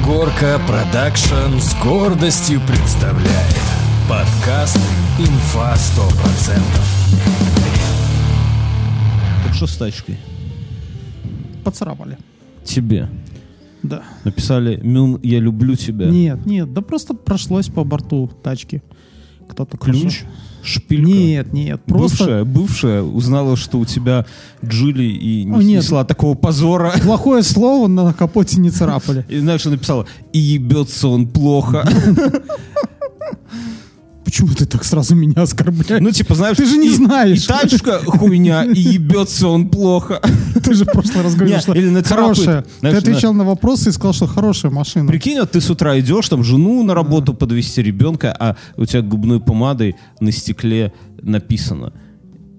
Ангорка Продакшн с гордостью представляет подкаст «Инфа 100%». Так что с тачкой? Поцарапали. Тебе. Да. Написали «Мюн, я люблю тебя». Нет, нет, да просто прошлось по борту тачки. Кто-то Ключ? прошел. Шпилька? Нет, нет, просто Бывшая, бывшая узнала, что у тебя Джули и не О, нет. снесла такого позора. плохое слово на капоте не царапали. И знаешь, что написала? И ебется он плохо. Почему ты так сразу меня оскорбляешь? Ну, типа, знаешь... Ты же не и- знаешь. И тачка хуйня, и ебется он плохо. Ты же в прошлый раз говорил, что или нацарапает. хорошая. Ты отвечал на вопросы и сказал, что хорошая машина. Прикинь, вот ты с утра идешь, там жену на работу подвести ребенка, а у тебя губной помадой на стекле написано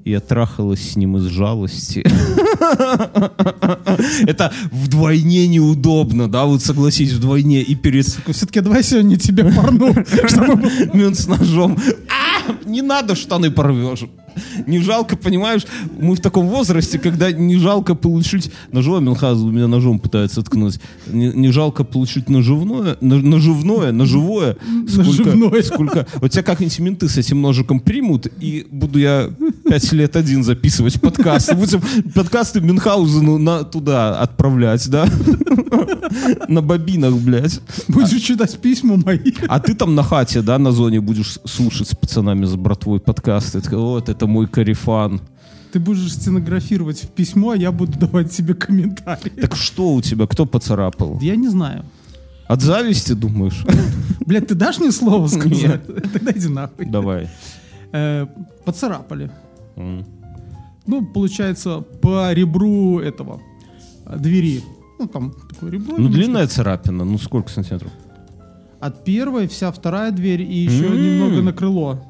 «Я трахалась с ним из жалости». Это вдвойне неудобно, да, вот согласись, вдвойне. И перед Все-таки давай сегодня тебе порну, чтобы Мент с ножом. А, не надо штаны порвешь. Не жалко, понимаешь, мы в таком возрасте, когда не жалко получить ножовое, Мюнхгаузен у меня ножом пытается ткнуть, не, не жалко получить наживное, на- наживное, ножевое. Сколько, Наживное. сколько, вот тебя как-нибудь менты с этим ножиком примут, и буду я пять лет один записывать подкасты. Будем подкасты Мюнхгаузену на, туда отправлять, да? На бобинах, блядь. будешь читать письма мои. А ты там на хате, да, на зоне будешь слушать с пацанами, с братвой подкасты. Вот, это мой карифан. Ты будешь стенографировать в письмо, а я буду давать тебе комментарии. Так что у тебя, кто поцарапал? Я не знаю. От зависти, думаешь? Блядь, ты дашь мне слово сказать? Тогда иди нахуй. Давай. Э, Поцарапали. Ну, получается, по ребру этого э, двери. Ну, там такое ребро. Ну, длинная царапина, ну сколько сантиметров? От первой вся вторая дверь и еще М. немного на крыло.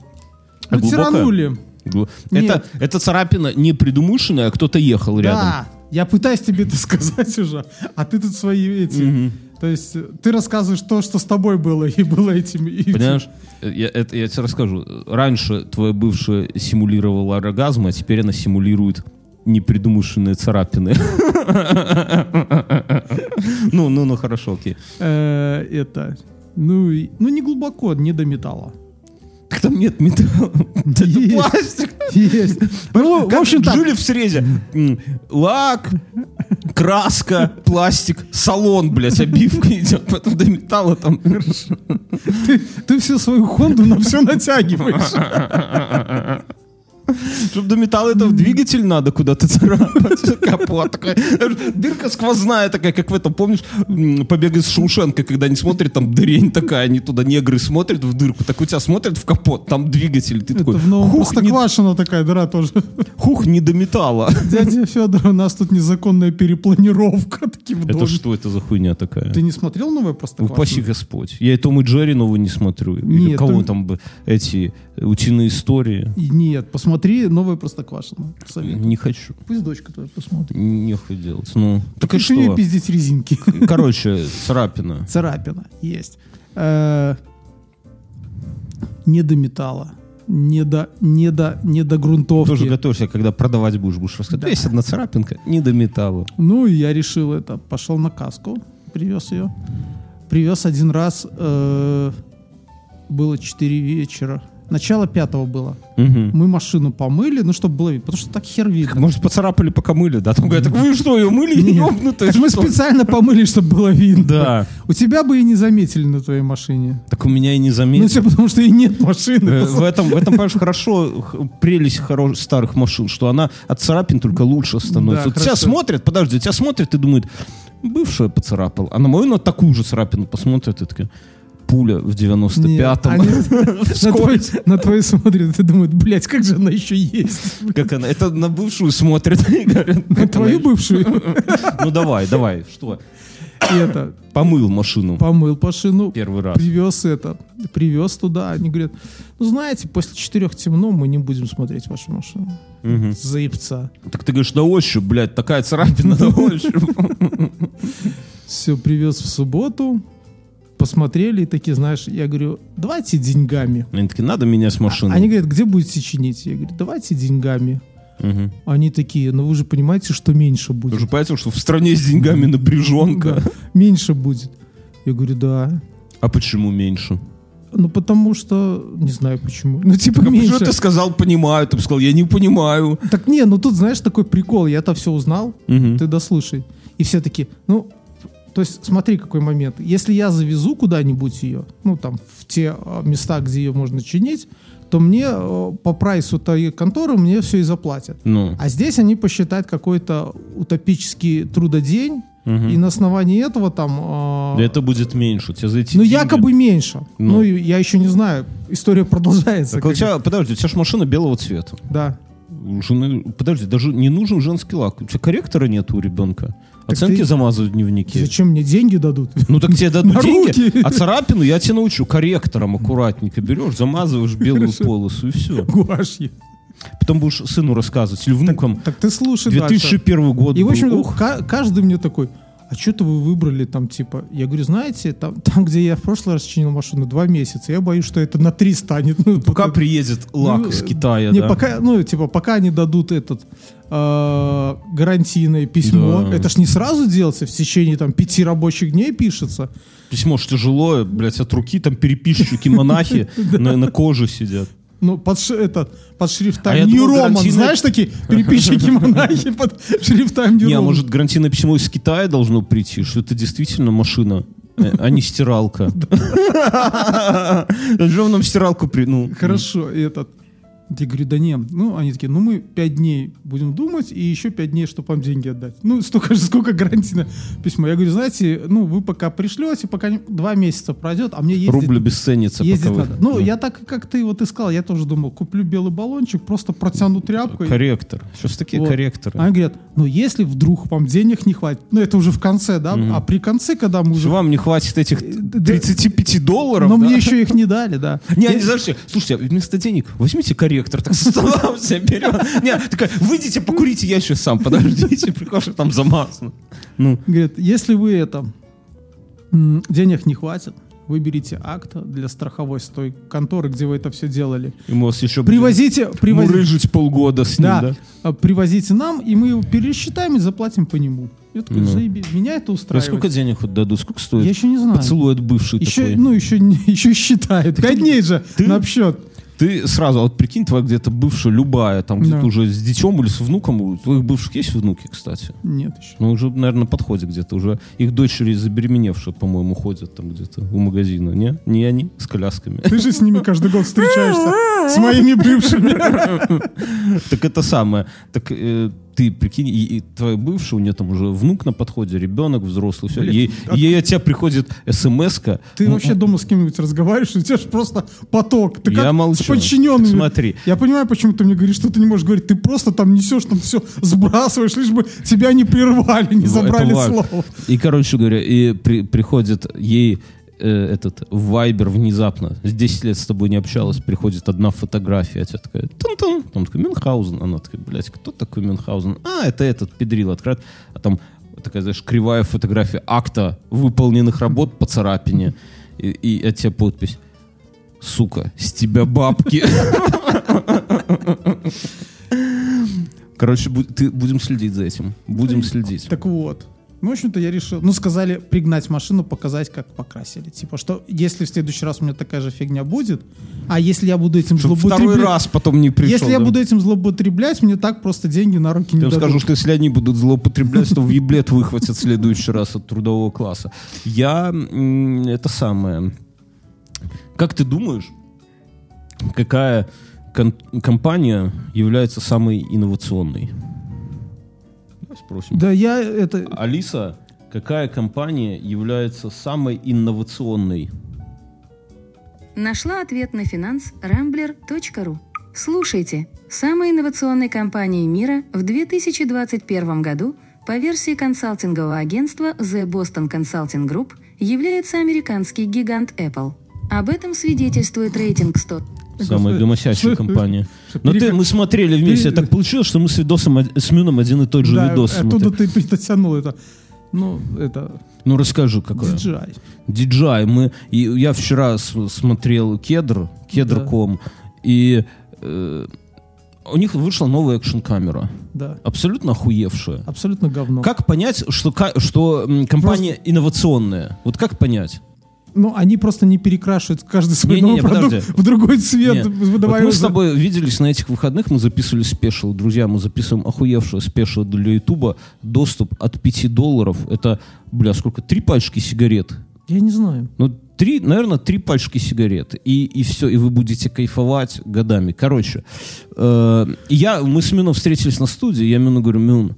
А Ну, глубокая? тиранули. Гл- Нет. Это, это царапина не придумышленная, а кто-то ехал рядом. Да, я пытаюсь тебе это сказать уже, а ты тут свои эти... Мгм. То есть э, ты рассказываешь то, что с тобой было, и было этим... и. Понимаешь, я, это, я тебе расскажу. Раньше твоя бывшая симулировала оргазм, а теперь она симулирует непридумышленные царапины. Ну, ну, ну, хорошо, окей. Э, Это... Ну, ну, не глубоко, не до металла. Так там нет металла. Это Есть. пластик. Есть. Ну, в Как общем. Джули в срезе. Лак, краска, пластик, салон, блядь, обивка идет. Потом до металла там. Ты, ты всю свою Хонду на все натягиваешь. Чтобы до металла это в двигатель надо куда-то царапать. Капот такой. Дырка сквозная такая, как в этом, помнишь, побег из Шоушенка, когда они смотрят, там дырень такая, они туда негры смотрят в дырку, так у тебя смотрят в капот, там двигатель. Ты Это такой, в новом хух, не, Простоквашино такая дыра тоже. хух, не до металла. Дядя Федор, у нас тут незаконная перепланировка. Такие в Это что это за хуйня такая? Ты не смотрел новое Упаси Простоквашино? Господь. Я и Том и Джерри новый не смотрю. Или Нет, кого там бы эти утиные истории. Нет, посмотри новое Простоквашино. Советую. Не хочу. Пусть дочка твоя посмотрит. Нехуй делать. Ну, так и Пиши ей что? пиздить резинки. Короче, царапина. Царапина есть. Э, Не до металла. Не до, не до, не до грунтовки. Тоже готовься, когда продавать будешь, будешь рассказать. Да. Есть одна царапинка, не до металла. Ну, и я решил это. Пошел на каску, привез ее. Привез один раз. э, было 4 вечера. Начало пятого было. Мгм. Мы машину помыли, ну, чтобы было видно. Потому что так хер видно. Может, поцарапали, пока мыли, да? Там говорят, так вы что, ее мыли? Ёбнутые, мы что?» специально помыли, чтобы было видно. Да. У тебя бы и не заметили на твоей машине. Так у меня и не Ну, заметили. все потому, что и нет машины. Э, В этом, в этом, понимаешь, хорошо, прелесть хорош, старых машин, что она от царапин только лучше становится. Да, вот тебя смотрят, подожди, тебя смотрят и думают, бывшая поцарапал. А на мою на такую же царапину посмотрят и такая, пуля в Нет, 95-м. они на твой смотрят и думают, блядь, как же она еще есть? Как она? Это на бывшую смотрят говорят. На твою бывшую? Ну давай, давай, что? И это, Помыл машину помыл машину, первый раз. привез это, привез туда. Они говорят, ну знаете, после четырех темно, мы не будем смотреть вашу машину. Мгм. Заебца. Так ты говоришь, на ощупь, блядь, такая царапина на ощупь. Все, привез в субботу, посмотрели и такие, знаешь, я говорю, давайте деньгами. Они такие, надо меня с машины. Они говорят, где будете чинить? Я говорю, давайте деньгами. Мгм. Они такие, ну вы же понимаете, что меньше Вы будет. же понимаете, что в стране с деньгами напряженка. Да, меньше будет. Я говорю, да. А почему меньше? Ну, потому что... Не знаю почему. Ну, типа, А меньше. почему ты сказал «понимаю», ты бы сказал «я не понимаю». Так не, ну тут, знаешь, такой прикол. Я-то все узнал, Мгм. ты дослушай. И все таки ну, то есть смотри, какой момент. Если я завезу куда-нибудь ее, ну, там, в те а, места, где ее можно чинить, то мне э, по прайсу той конторы мне все и заплатят. Ну, А здесь они посчитают какой-то утопический трудодень, и на основании этого там... да это будет меньше. У тебя за эти ну, деньги- якобы меньше. Ну. Ну, я еще не знаю. История продолжается. Так у тебя, подожди, у тебя же машина белого цвета. Да. Жены, подожди, даже не нужен женский лак. У тебя корректора нет у ребенка. Оценки ты- замазывают в дневнике. Зачем мне деньги дадут? Ну так тебе дадут На деньги, руки. а царапину я тебя научу корректором аккуратненько берешь, замазываешь белую полосу и все. Гуашью. Потом будешь сыну рассказывать или внукам. Так ты слушай дальше. 2001 год И, в был. общем, Ух, ка- каждый мне такой, а что-то вы выбрали там, типа, я говорю, знаете, там, там, где я в прошлый раз чинил машину, два месяца, я боюсь, что это на три станет. Ну, пока потом- приедет лак Ну, из Китая, Не, да? пока, ну, типа, пока они дадут этот э, гарантийное письмо, Да. это ж не сразу делается, в течение там пяти рабочих дней пишется. Письмо ж тяжелое, блядь, от руки там переписчики монахи на, на коже сидят. Ну, под, этот, под шрифтом А New думал, Roman, гарантийное- знаешь, такие переписчики-монахи под шрифтом New Не, а может гарантийное письмо из Китая должно прийти, что это действительно машина, э, а не стиралка. Что нам стиралку при... Ну, Хорошо, и этот. Я говорю, да не. Ну, они такие, ну мы пять дней будем думать, и еще пять дней, чтобы вам деньги отдать. Ну, столько же, сколько гарантийное письмо. Я говорю, знаете, ну, вы пока пришлете, пока не- два месяца пройдет, а мне ездить, рубль обесценится. ездить пока вы- надо. Ну, Да. я так, как ты вот искал, я тоже думал, куплю белый баллончик, просто протяну тряпку. и- Корректор. Сейчас такие Вот. корректоры. Они говорят, ну, если вдруг вам денег не хватит, ну, это уже в конце, да, а при конце, когда мы уже... Вам не хватит этих да. 35 долларов? Но да? мне еще их не дали, да. Не, они, знаешь, слушайте, а вместо денег возьмите корректор, так со стола все берем. Не, такая, выйдите, покурите, я еще сам, подождите, прикажу, там замазано. Ну, Говорит, если вы это денег не хватит, вы берите акт для страховой с той конторы, где вы это все делали. и мы вас еще Привозите, привозите, мурыжить полгода с ним, да, да? а, привозите нам, и мы его пересчитаем и заплатим по нему. Я такой, Ну. заеби, меня это А устраивает. сколько денег хоть дадут? Сколько стоит? Я еще не знаю. Поцелуй от бывшей Еще, такой. ну, еще, еще считают. Пять дней же ты- на обсчет. Ты сразу, а вот прикинь, твоя где-то бывшая, любая, там где-то Да. уже с детем или с внуком, у твоих бывших есть внуки, кстати? Нет еще. Ну, уже, наверное, на подходе где-то. Уже их дочери забеременевшие, по-моему, ходят там где-то у магазина. Не? Не они с колясками. Ты же с ними каждый год встречаешься. С моими бывшими. Так это самое. Так э, ты прикинь, и, и твоя бывшая, у нее там уже внук на подходе, ребенок взрослый, все. Блин, Ей, а- ей от тебя приходит смс-ка. Ты М- вообще дома с кем-нибудь разговариваешь, у тебя же просто поток. Ты Я как молчу. с подчиненными. Смотри. Я понимаю, почему ты мне говоришь, что ты не можешь говорить. Ты просто там несешь, там все сбрасываешь, лишь бы тебя не прервали, не Ну, забрали слово. И, короче говоря, и при- приходит ей э, этот Вайбер внезапно, с 10 лет с тобой не общалась, приходит одна фотография, а тебя такая, тун-тун, там такой, Мюнхгаузен, она такая, блядь, кто такой Мюнхгаузен? А, это этот, педрил открывает, а там такая, знаешь, кривая фотография акта выполненных работ по царапине, и, и от тебя подпись, сука, с тебя бабки. Короче, ты, будем следить за этим. Будем следить. Так вот. Ну, в общем-то, я решил. Ну, сказали пригнать машину, показать, как покрасили. Типа, что если в следующий раз у меня такая же фигня будет, а если я буду этим Чтоб второй злоупотреблять... раз потом не пришел. Если я да. буду этим злоупотреблять, мне так просто деньги на руки не Я дадут. скажу, что если они будут злоупотреблять, то в еблет выхватят в следующий раз от трудового класса. Я... Это самое... Как ты думаешь, какая компания является самой инновационной? Спросим. Да я это... Алиса, какая компания является самой инновационной? Нашла ответ на финанс rambler.ru. Слушайте, самой инновационной компанией мира в 2021 году по версии консалтингового агентства The Boston Consulting Group является американский гигант Apple. Об этом свидетельствует рейтинг 100 Самая гомосящая компания. Но ты, мы смотрели вместе. Так получилось, что мы с видосом, с Мюном один и тот же видос оттуда смотрели. ты дотянул это. Ну, это Ну расскажи, какое. DJI. DJI. Мы, и я вчера с- смотрел Кедр, Кедр.ком, и э, У них вышла новая экшн-камера. Да. Абсолютно охуевшая. Абсолютно говно. Как понять, что, что компания инновационная? Вот как понять? Ну, они просто не перекрашивают каждый свой Не-не-не, новый продукт подожди. в другой цвет, Вот мы с тобой виделись на этих выходных, мы записывали special. Друзья, мы записываем охуевшее special для Ютуба. Доступ от 5 долларов. Это, бля, сколько? Три пачки сигарет. Я не знаю. Ну, три, наверное, три пачки сигарет. И, и все, и вы будете кайфовать годами. Короче, э, я, мы с Мином встретились на студии, я Мину говорю, Мин,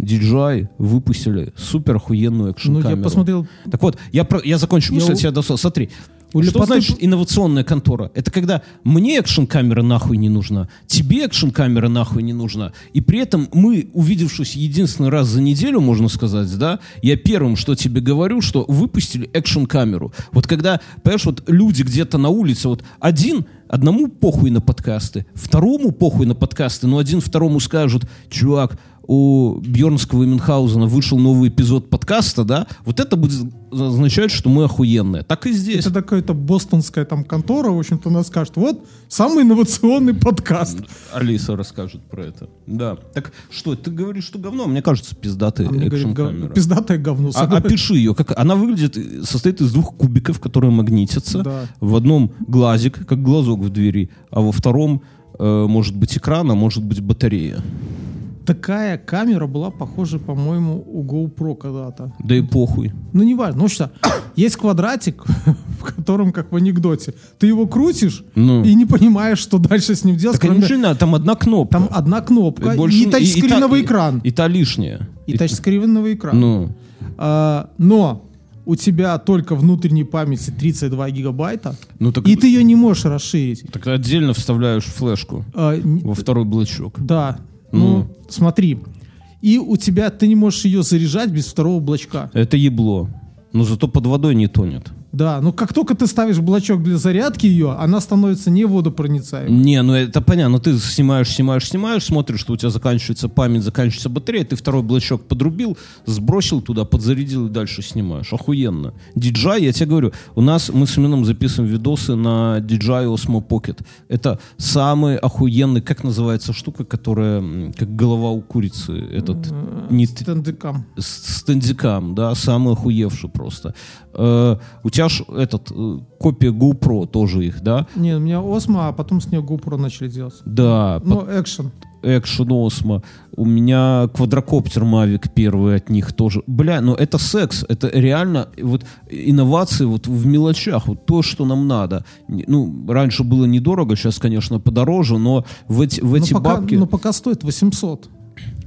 DJI выпустили супер охуенную Ну, экшн-камеру. я посмотрел, Так вот, я, про- я закончу мысль, Я тебя дослал. Смотри, У что Лепоты- значит инновационная контора? Это когда мне экшн-камера нахуй не нужна, тебе экшн-камера нахуй не нужна, и при этом мы, увидевшись единственный раз за неделю, можно сказать, да, я первым, что тебе говорю, что выпустили экшн-камеру. Вот когда, понимаешь, вот люди где-то на улице, вот один, одному похуй на подкасты, второму похуй на подкасты, но один второму скажут, чувак, у Бьернского и Мюнхгаузена вышел новый эпизод подкаста, да, вот это будет означать, что мы охуенные. Так и здесь. это какая-то бостонская там контора, в общем-то, она скажет, вот, самый инновационный подкаст. Алиса расскажет про это. Да. Так что, ты говоришь, что говно? Мне кажется, пиздатая А экшн-камера. пиздатое говно. А- опиши ее. Как, она выглядит, э, состоит из двух кубиков, которые магнитятся. Да. В одном глазик, как глазок в двери, а во втором э, может быть экран, а может быть батарея. Такая камера была похожа, по-моему, у GoPro когда-то. Да и похуй. Ну, не важно. Ну что, есть квадратик, в котором, как в анекдоте, ты его крутишь Ну. и не понимаешь, что дальше с ним делать. Так кроме- не там одна кнопка. Там одна кнопка Больше и тачскриновый и- и- экран. И, та лишняя. И тачскриновый экран. Ну, А, но у тебя только внутренней памяти 32 гигабайта, ну так, и ты ее не можешь расширить. так отдельно вставляешь флешку А, во второй блочок. да, Ну. ну, смотри. И у тебя, ты не можешь ее заряжать без второго блочка. Это ебло. Но зато под водой не тонет. Да, но как только ты ставишь блочок для зарядки ее, она становится не водопроницаемой. Не, ну это понятно. Ты снимаешь, снимаешь, снимаешь, смотришь, что у тебя заканчивается память, заканчивается батарея, ты второй блочок подрубил, сбросил туда, подзарядил и дальше снимаешь. Охуенно. DJI, я тебе говорю, у нас, мы с Мином записываем видосы на DJI Osmo Pocket. Это самый охуенный, как называется штука, которая как голова у курицы, этот не Стендикам. стендикам, да, самый охуевший просто. Э, у тебя ж этот, э, копия GoPro тоже их, да? Не, у меня Осмо, а потом с нее GoPro начали делать. Да, Ну, экшен. Action Osmo. У меня квадрокоптер Mavic первый от них тоже. Бля, ну это секс. Это реально вот инновации вот в мелочах. Вот то, что нам надо. Ну, раньше было недорого, сейчас, конечно, подороже, но в эти, в эти но, пока, бабки но пока стоит 800.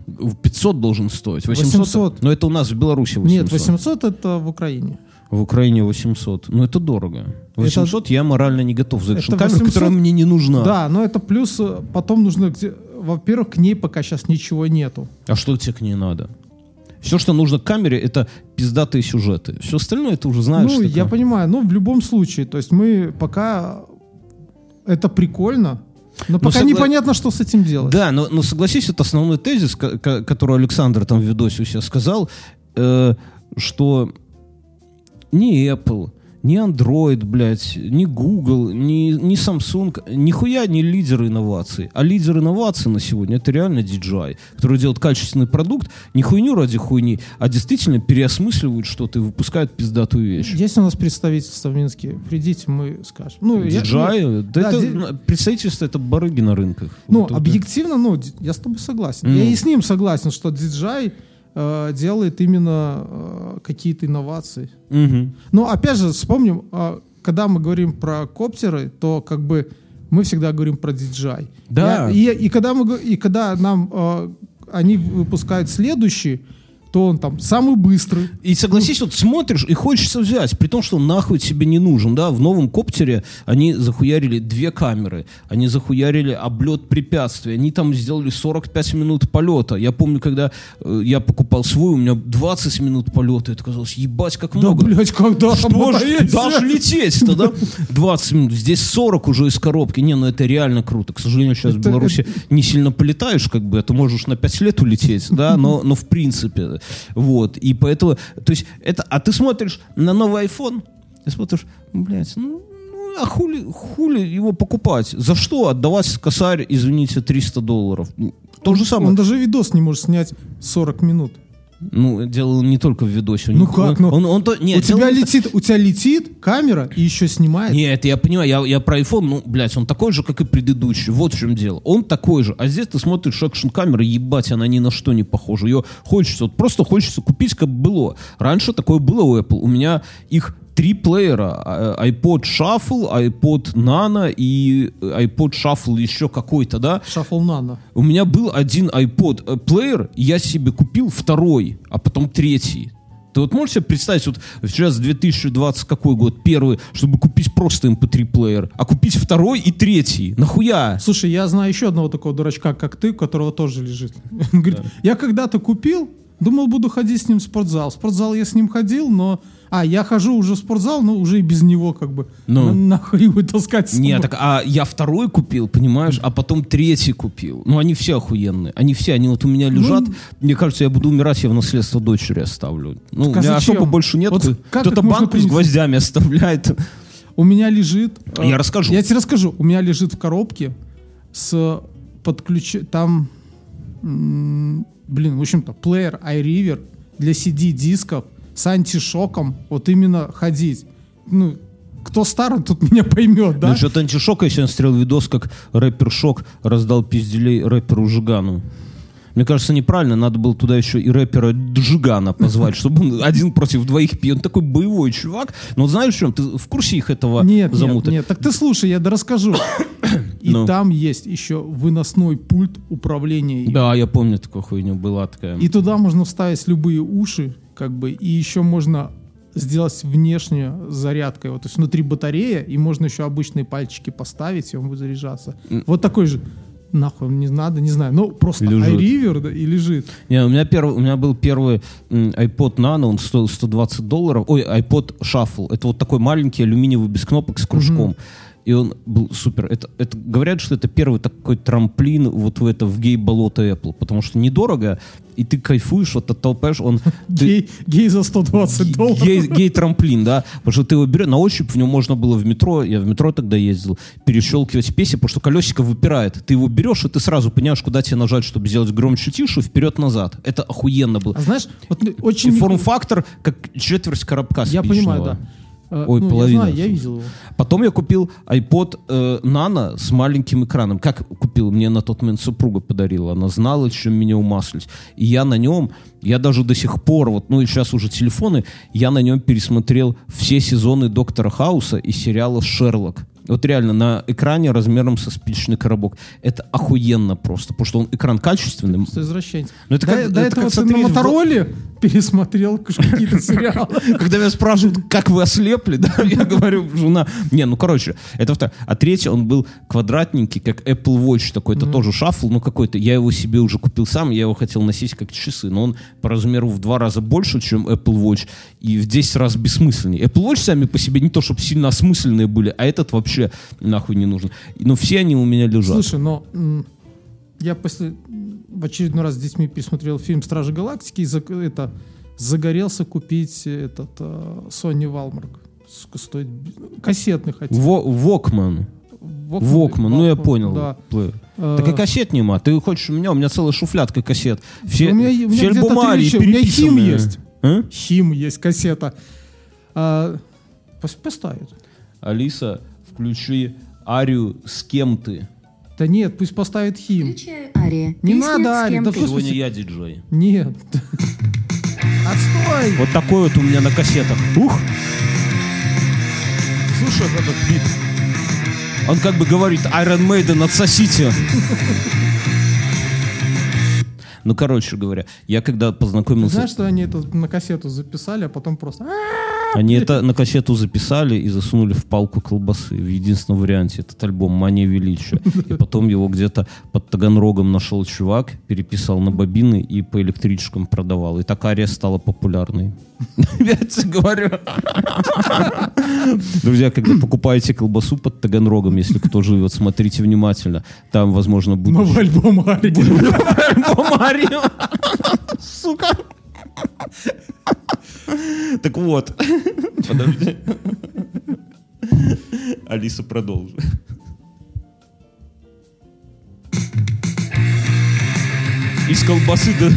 в 500 должен стоить. 800. 800. Но это у нас в Беларуси 800. Нет, 800 это в Украине. В Украине 800. Ну это дорого. 800 я морально не готов за это экшн-камеру, 800 которая мне не нужна. Да, но это плюс, э, потом нужно, во-первых, к ней пока сейчас ничего нету. А что тебе к ней надо? Все, что нужно к камере, это пиздатые сюжеты. Все остальное ты уже знаешь. ну, такое. я понимаю, но в любом случае, то есть мы пока это прикольно, но пока согла- непонятно, что с этим делать. Да, но, но согласись, это основной тезис, ко- ко- который Александр там в видосе у себя сказал, э, что ни Apple, ни Android, блядь, ни Google, ни, ни Samsung, нихуя не лидеры инноваций. А лидер инноваций на сегодня это реально DJI, который делает качественный продукт, не хуйню ради хуйни, а действительно переосмысливают что-то и выпускают пиздатую вещь. Есть у нас представительство в Минске, придите, мы скажем. Ну, я- DJI, да да, это, ди- ну, представительство это барыги на рынках. Ну, Вот объективно, ну, я с тобой согласен. Ну. Я и с ним согласен, что DJI э, делает именно э, какие-то инновации. Мгм. Но опять же, вспомним, э, когда мы говорим про коптеры, то как бы мы всегда говорим про DJI. Да. Я- и, и когда мы и когда нам э, они выпускают следующий, то он там самый быстрый. И согласись, вот смотришь и хочется взять, при том, что он нахуй тебе не нужен, да, в новом коптере они захуярили две камеры, они захуярили облет препятствий, они там сделали 45 минут полета. Я помню, когда э, я покупал свой, у меня 20 минут полета, это казалось, ебать, как много. Да, блядь, когда Что ж, даже лететь-то, да? 20 минут. Здесь 40 уже из коробки. Не, ну это реально круто. К сожалению, сейчас в Это- Беларуси не сильно полетаешь, как бы, ты можешь на 5 лет улететь, да, но, но в принципе. Вот. И поэтому, то есть, это, а ты смотришь на новый iPhone, ты смотришь, блядь, ну, ну, а хули, хули его покупать? За что отдавать косарь, извините, 300 долларов? Ну, То же самое. Он даже видос не может снять 40 минут. Ну, дело не только в видосе. Ну них- как, Он, ну? он, он то- нет, у тебя дело не- летит, у тебя летит камера и еще снимает. Нет, я понимаю, я, я про iPhone, ну, блядь, он такой же, как и предыдущий. Вот в чем дело. Он такой же. А здесь ты смотришь экшн-камеры, ебать, она ни на что не похожа. Ее хочется, вот просто хочется купить, как было. Раньше такое было у Apple. У меня их три плеера. а, iPod Shuffle, iPod Nano и э, iPod Shuffle еще какой-то, да? Шаффл Нано. У меня был один iPod э, плеер, я себе купил второй, а потом третий. Ты вот можешь себе представить, вот сейчас 2020 какой год, первый, чтобы купить просто MP3 плеер, а купить второй и третий? Нахуя? Слушай, я знаю еще одного такого дурачка, как ты, у которого тоже лежит. Он говорит, я когда-то купил, думал, буду ходить с ним в спортзал. В спортзал я с ним ходил, но... А, я хожу уже в спортзал, но уже и без него как бы. Ну. На- Нахуй его таскать с Нет, так а я второй купил, понимаешь, а потом третий купил. Ну, они все охуенные. Они все, они вот у меня лежат. Мне кажется, я буду умирать, я в наследство дочери оставлю. Ну, у Так а меня зачем? особо больше нет. Вот Кто-то банку с принести? гвоздями оставляет. У меня лежит... э, Я расскажу. Я тебе расскажу. У меня лежит в коробке с подключ... Там, блин, в общем-то, плеер iRiver для CD-дисков с антишоком вот именно ходить. Ну, кто старый, тут меня поймет, да? Насчет антишока я сегодня смотрел видос, как рэпер Шок раздал пизделей рэперу Жигану. Мне кажется, неправильно, надо было туда еще и рэпера Джигана позвать, чтобы он один против двоих пьет. Он такой боевой чувак. Но знаешь, в чем? Ты в курсе их этого Нет, нет, замута? нет. Так ты слушай, я расскажу. И Ну. там есть еще выносной пульт управления. Да, я помню такую хуйню, была такая. И туда можно вставить любые уши, как бы, и еще можно сделать внешнюю зарядкой. Вот, то есть внутри батарея, и можно еще обычные пальчики поставить, и он будет заряжаться. Вот такой же. Нахуй не надо, не знаю. Ну, просто Лежит. iRiver, да, и лежит. Не, у меня первый, у меня был первый iPod Nano, он стоил 120 долларов. Ой, iPod Shuffle. Это вот такой маленький алюминиевый без кнопок с кружком. И он был супер. Это, это говорят, что это первый такой трамплин вот в это в гей-болото Apple, потому что недорого, и ты кайфуешь, вот оттолкаешь, он ты- Гей, гей за 120 долларов. Гей, гей-трамплин, да. Потому что ты его берешь, на ощупь в нем можно было в метро, я в метро тогда ездил, перещелкивать песни, потому что колесико выпирает. Ты его берешь, и ты сразу понимаешь, куда тебе нажать, чтобы сделать громче, тише, вперед-назад. Это охуенно было. А знаешь, вот И очень... не- форм-фактор, как четверть коробка Я спичного. понимаю, да. Э, Ой, ну, половина, Я, знаю, я видел его. Потом я купил iPod э, Nano с маленьким экраном. Как купил? Мне на тот момент супруга подарила. Она знала, чем меня умаслить. И я на нем, я даже до сих пор, вот, ну и сейчас уже телефоны, я на нем пересмотрел все сезоны Доктора Хауса и сериала «Шерлок». Вот реально на экране размером со спичный коробок. Это охуенно просто, потому что он экран качественный. Что извращенец. Ну, это до, как- до это этого как ты на смотреть в- Мотороле пересмотрел какие-то сериалы. Когда меня спрашивают, как вы ослепли, да, я говорю, жена. Не, ну короче, это второе. А третий, он был квадратненький, как Apple Watch такой, это тоже шафл, ну какой-то. Я его себе уже купил сам, я его хотел носить как часы, но он по размеру в два раза больше, чем Apple Watch, и в 10 раз бессмысленнее. Apple Watch сами по себе не то, чтобы сильно осмысленные были, а этот вообще нахуй не нужен. Но все они у меня лежат. Слушай, но я после в очередной раз с детьми пересмотрел фильм «Стражи Галактики» и зак- это, загорелся купить этот э, Sony Walmart. Сука, стоит кассетный хотя. Во- Вокман. Вокман, ну я понял. Да. Плеер. Э, Так и кассет нема. Ты хочешь у меня? У меня целая шуфлядка кассет. Все, у меня, у меня все альбомы. У меня хим есть. А? Хим есть, кассета. А, пос- поставит. Алиса, включи Арию «С кем ты?» Да нет, пусть поставит хим. Включаю Ария. Не Песня надо, «С Ария, да ты». пусть- Сегодня я диджей. Нет. Отстой! Вот такой вот у меня на кассетах. Ух! Слушай этот бит. Он как бы говорит Iron Maiden, отсосите. Ну, короче говоря, я когда познакомился... Знаешь, что они это на кассету записали, а потом просто... Они это на кассету записали и засунули в палку колбасы в единственном варианте. Этот альбом «Мания величия». И потом его где-то под Таганрогом нашел чувак, переписал на бобины и по электричкам продавал. И так Ария стала популярной. Я тебе говорю. Друзья, когда покупаете колбасу под Таганрогом, если кто живет, смотрите внимательно. Там, возможно, будет Новый альбом Арии. альбом Арию. Сука. Так вот. Подожди. Алиса, продолжи. Из колбасы до...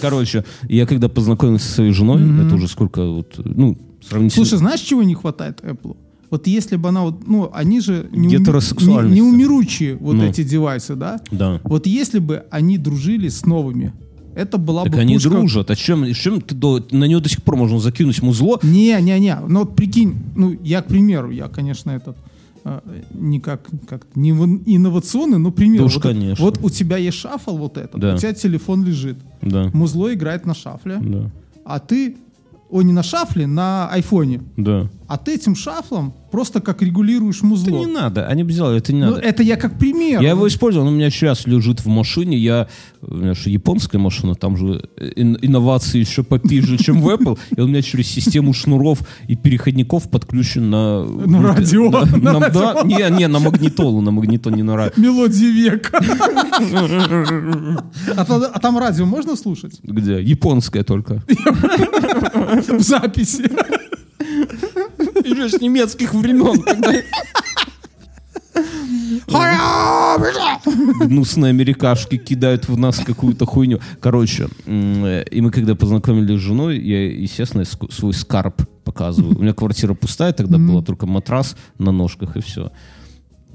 Короче, я когда познакомился со своей женой, это уже сколько, вот, ну, сравнительно... Слушай, знаешь, чего не хватает Apple? Вот если бы она вот, ну, они же не, уми- не, неумиручие вот Ну. эти девайсы, да? Да. Вот если бы они дружили с новыми, это была Так бы они пушка- дружат. А чем, чем ты до, на нее до сих пор можно закинуть музло? Не, не, не. Ну вот прикинь, ну я, к примеру, я, конечно, этот э, не как, не инновационный, но пример. Да уж, вот, конечно. вот у тебя есть шафл вот этот, Да. у тебя телефон лежит, Да. музло играет на шафле, Да. а ты, о, не на шафле, на айфоне, Да. А ты этим шафлом просто как регулируешь Это музло. не надо. Они бы сделали, это не Ну, надо. это я как пример. Я его использовал, он у меня сейчас лежит в машине. Я, у меня же японская машина, там же ин- инновации еще попиже, чем в Apple. И он у меня через систему шнуров и переходников подключен на... На радио, На- на на- да, не, не, на магнитолу, на магнитол, не на радио. Мелодии века. А а там радио можно слушать? Где? Японская только. В записи. Еще с немецких времен, гнусные америкашки кидают в нас какую-то хуйню. Короче, э, и мы когда познакомились с женой, я, естественно, свой скарб показываю. У меня квартира пустая, тогда была только матрас на ножках и все.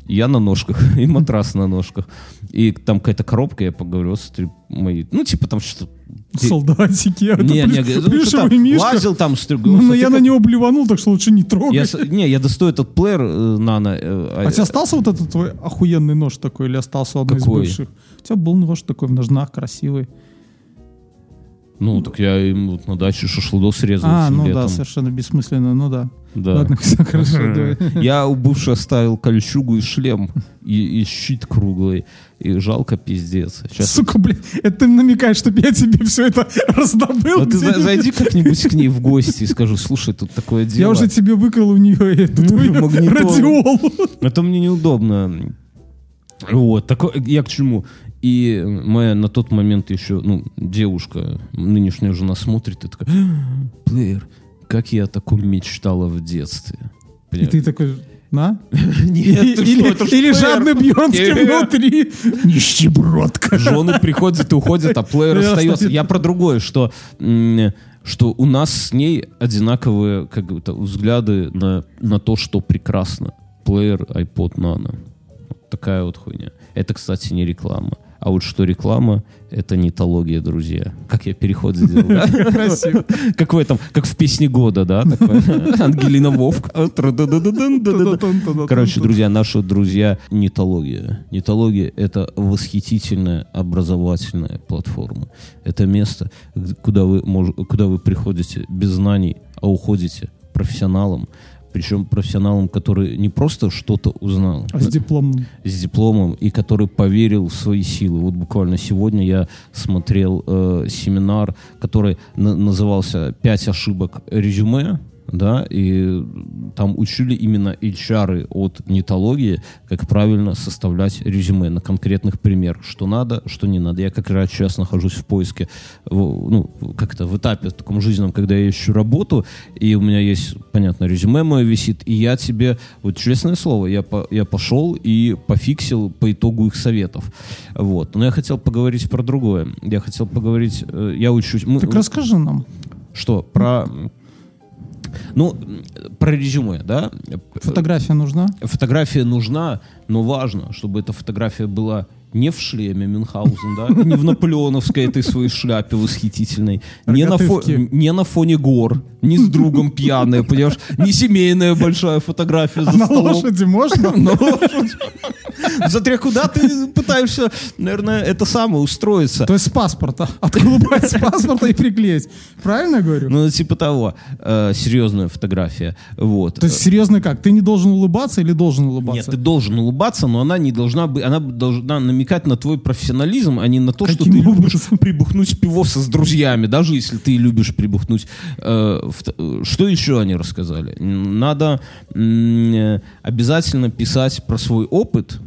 Я на ножках, и матрас на ножках. И там какая-то коробка, я поговорил с моей... Ну, типа там что-то... Солдатики. это Не, не, плюш- ну, плюшевый там, мишка. лазил там, с Ну, но я на него блеванул, так что лучше не трогать. Я, не, я достаю этот плеер э, нано. э, А у тебя остался вот этот твой охуенный нож такой, или остался одной из бывших? У тебя был нож такой в ножнах, красивый. Ну, так я им вот на даче шашлыдос резал А, ну да, летом. совершенно бессмысленно, ну да. Да. Ладно, всё хорошо. Я у бывшей оставил кольчугу и шлем, и, и щит круглый. И жалко пиздец. Сейчас... Сука, блин, это ты намекаешь, чтобы я тебе все это раздобыл? Ну, ты за- зайди как-нибудь к ней в гости и скажи, слушай, тут такое дело. Я уже тебе выкрал у нее эту Магнитолу. радиолу. Это мне неудобно. Вот, такое, я к чему? И моя на тот момент еще, ну, девушка, нынешняя жена смотрит и такая, «А, плеер, как я о таком мечтала в детстве. И ты такой, на? Нет, или жадный Бьонский внутри. Нищебродка. Жены приходят и уходят, а плеер остается. Я про другое, что, что у нас с ней одинаковые как бы, взгляды на, на то, что прекрасно. Плеер iPod Nano. Вот такая вот хуйня. Это, кстати, не реклама. А вот что реклама, это нетология, друзья. Как я переход сделал? Красиво. Как в этом, как в песне года, да? Ангелина Вовк. Короче, друзья, наши друзья Нетология. Нетология — это восхитительная образовательная платформа. Это место, куда вы, куда вы приходите без знаний, а уходите профессионалом. Причем профессионалом, который не просто что-то узнал, А с дипломом. с дипломом и который поверил в свои силы. Вот буквально сегодня я смотрел э, семинар, который на- назывался «Пять ошибок резюме», да, и там учили именно HR от нетологии, как правильно составлять резюме на конкретных примерах, что надо, что не надо. Я как раз сейчас нахожусь в поиске, в- ну, как-то в этапе таком жизненном, когда я ищу работу, и у меня есть, понятно, резюме мое висит, и я тебе, вот честное слово, я, по- я пошел и пофиксил по итогу их советов. Вот. Но я хотел поговорить про другое. Я хотел поговорить, э, я учусь... мы- Так расскажи нам. что? Про... Ну, про резюме, да? Фотография нужна? Фотография нужна, но важно, чтобы эта фотография была не в шлеме Мюнхгаузен, да, не в наполеоновской этой своей шляпе восхитительной, не на, фо- не на фоне гор, не с другом пьяная, понимаешь, не семейная большая фотография за А на столом. лошади можно? На лошадь. Смотря куда ты пытаешься, наверное, это самое устроиться. То есть с паспорта. Отколупать с паспорта и приклеить. Правильно говорю? Ну, типа того, э, серьезная фотография. Вот. То есть серьезно как? Ты не должен улыбаться или должен улыбаться? Нет, ты должен улыбаться, но она не должна быть, она должна намекать на твой профессионализм, а не на то, что Каким ты любишь образом? прибухнуть пивоса с друзьями, даже если ты любишь прибухнуть. Э, э, что еще они рассказали? Надо э, обязательно писать про свой опыт,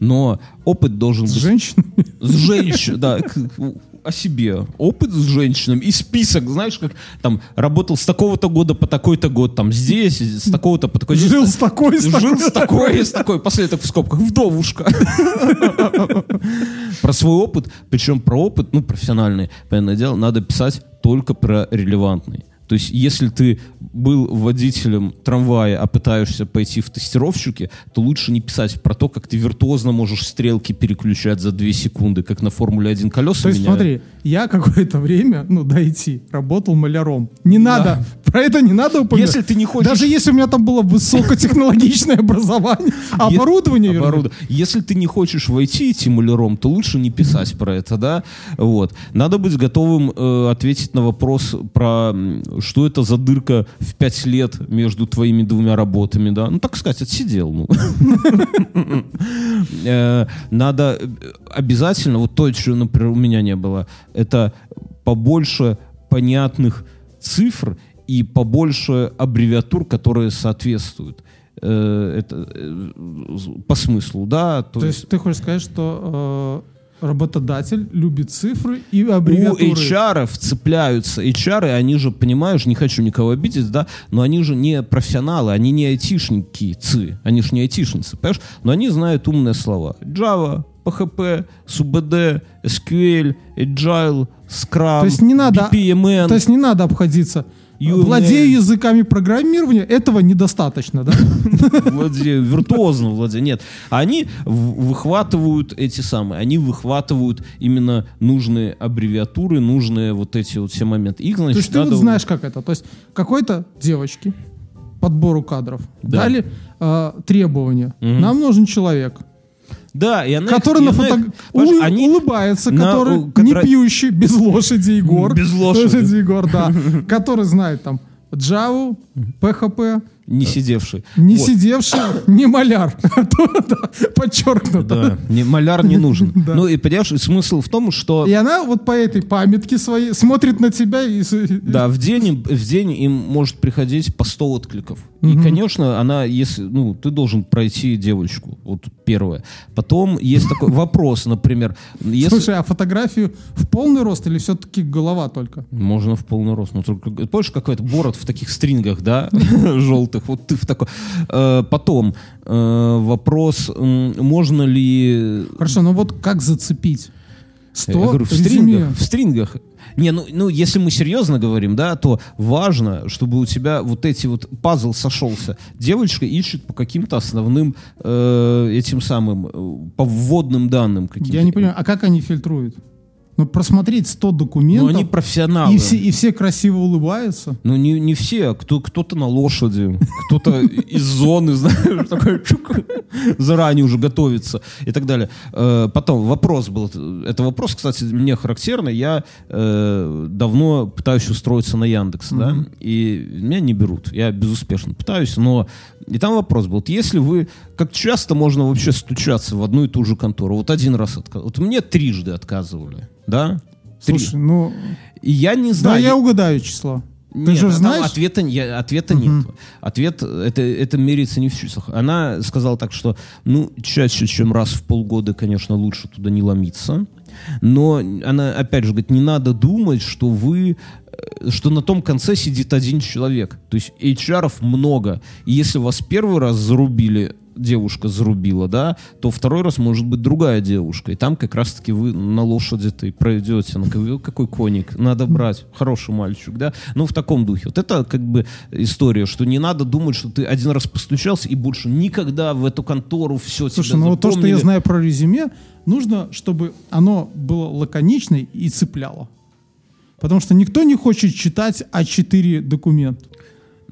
но опыт должен С быть женщинами? с женщиной, да, о себе, опыт с женщинами и список, знаешь, как там работал с такого-то года по такой-то год, там здесь, с такого-то по такой Жил с такой, с Жил с такой, с такой, после этого в скобках, вдовушка. Про свой опыт, причем про опыт, ну, профессиональный, понятное дело, надо писать только про релевантный. То есть, если ты был водителем трамвая, а пытаешься пойти в тестировщики, то лучше не писать про то, как ты виртуозно можешь стрелки переключать за 2 секунды, как на Формуле-1 колеса То есть, меняют. смотри, я какое-то время, ну, дойти, работал маляром. Не надо, про это не надо упоминать. Если ты не хочешь- Даже если у меня там было высокотехнологичное образование, оборудование Если ты не хочешь войти идти маляром, то лучше не писать про это, да? Вот. Надо быть готовым э, ответить на вопрос про что это за дырка в пять лет между твоими двумя работами, да? Ну, так сказать, отсидел, ну. Э, Надо э, обязательно, вот то, что, например, у меня не было, это побольше понятных цифр и побольше аббревиатур, которые соответствуют э, это, по смыслу, да, то, То есть, есть ты хочешь сказать, что работодатель любит цифры и у аббревиатуры. HR цепляются. HR, они же, понимаешь, не хочу никого обидеть, да, но они же не профессионалы, они не айтишники, цы, они же не айтишницы, понимаешь? Но они знают умные слова. Java, PHP, SUBD, SQL, Agile, Scrum, То есть не надо- BPMN. То есть не надо обходиться. UML. Владею языками программирования, этого недостаточно, да? владею, виртуозно владею. Нет, они выхватывают эти самые, они выхватывают именно нужные аббревиатуры, нужные вот эти вот все моменты. Их, То значит, есть ты вот знаешь, как это. То есть какой-то девочке подбору кадров Да. дали э, требования. Нам нужен человек, Да, и она который их- на фото... улы- они улыбается, на- который у- не пьющий, без лошади Егор. Без лошади. Егор, да. Который знает там Java, PHP, не сидевший. не Вот. сидевший, не маляр. А Подчеркнуто. Да, не, маляр не нужен. Да. Ну и понимаешь, смысл в том, что И она вот по этой памятке своей смотрит на тебя и... да, в день, в день им может приходить по 100 откликов. И, конечно, она, если, ну, ты должен пройти девочку, вот первое. Потом есть такой вопрос, например, если... Слушай, а фотографию в полный рост или все-таки голова только? Можно в полный рост. Но только, помнишь, какой-то бород в таких стрингах, да, желтых? Вот ты в такой. Э, Потом э, вопрос, можно ли... Хорошо, но вот как зацепить? 100 Я говорю, в резюме. стрингах, в стрингах. Не, ну, ну, если мы серьезно говорим, да, то важно, чтобы у тебя вот эти вот пазл сошелся. Девочка ищет по каким-то основным э, этим самым, э, по вводным данным каким-то. Я не понимаю, а как они фильтруют? Ну, просмотреть 100 Ну, документов, они профессионалы. и, все, и все красиво улыбаются. Ну, не, не все. а Кто, кто-то на лошади, кто-то из зоны, знаешь, такой чук, заранее уже готовится и так далее. Э, Потом вопрос был. Это вопрос, кстати, мне характерный. Я э, давно пытаюсь устроиться на Яндекс, да, и меня не берут. Я безуспешно пытаюсь, но... И там вопрос был. Вот если вы... Как часто можно вообще стучаться в одну и ту же контору? Вот один раз отказывали. Вот мне трижды отказывали, да? Три. Слушай, ну, И я не да, знаю... я угадаю число. Ты Нет, же а знаешь? ответа, я- ответа нет. Ответ, это, это меряется не в числах. Она сказала так, что, ну, чаще, чем раз в полгода, конечно, лучше туда не ломиться. Но она, опять же, говорит, не надо думать, что вы что на том конце сидит один человек. То есть HR много. И если вас первый раз зарубили, девушка зарубила, да, то второй раз может быть другая девушка. И там как раз-таки вы на лошади-то и пройдете. Ну, какой, коник? Надо брать. Хороший мальчик, да? Ну, в таком духе. Вот это как бы история, что не надо думать, что ты один раз постучался и больше никогда в эту контору все Слушай, тебя ну вот то, что я знаю про резюме, нужно, чтобы оно было лаконичной и цепляло. Потому что никто не хочет читать А4 документ.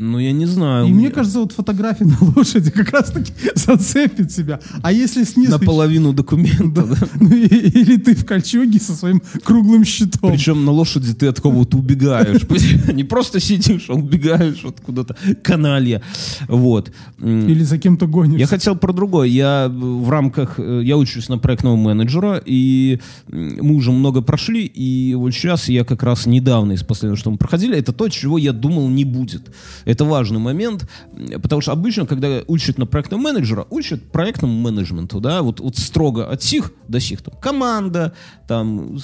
Ну, я не знаю. И мне кажется, вот фотография на лошади как раз-таки зацепит себя. А если снизу... наполовину документа, да. Ну, и- или ты в кольчуге со своим круглым щитом. Причем на лошади ты от кого-то убегаешь. Не просто сидишь, а убегаешь вот куда-то. Каналья. Вот. Или за кем-то гонишься. Я хотел про другое. Я в рамках... э, Я учусь на проектного менеджера, и мы уже много прошли, и вот сейчас я как раз недавно из последнего, что мы проходили, это то, чего я думал не будет. Это важный момент, потому что обычно, когда учат на проектного менеджера, учат проектному менеджменту, да, вот, вот строго от сих до сих, там, команда, там,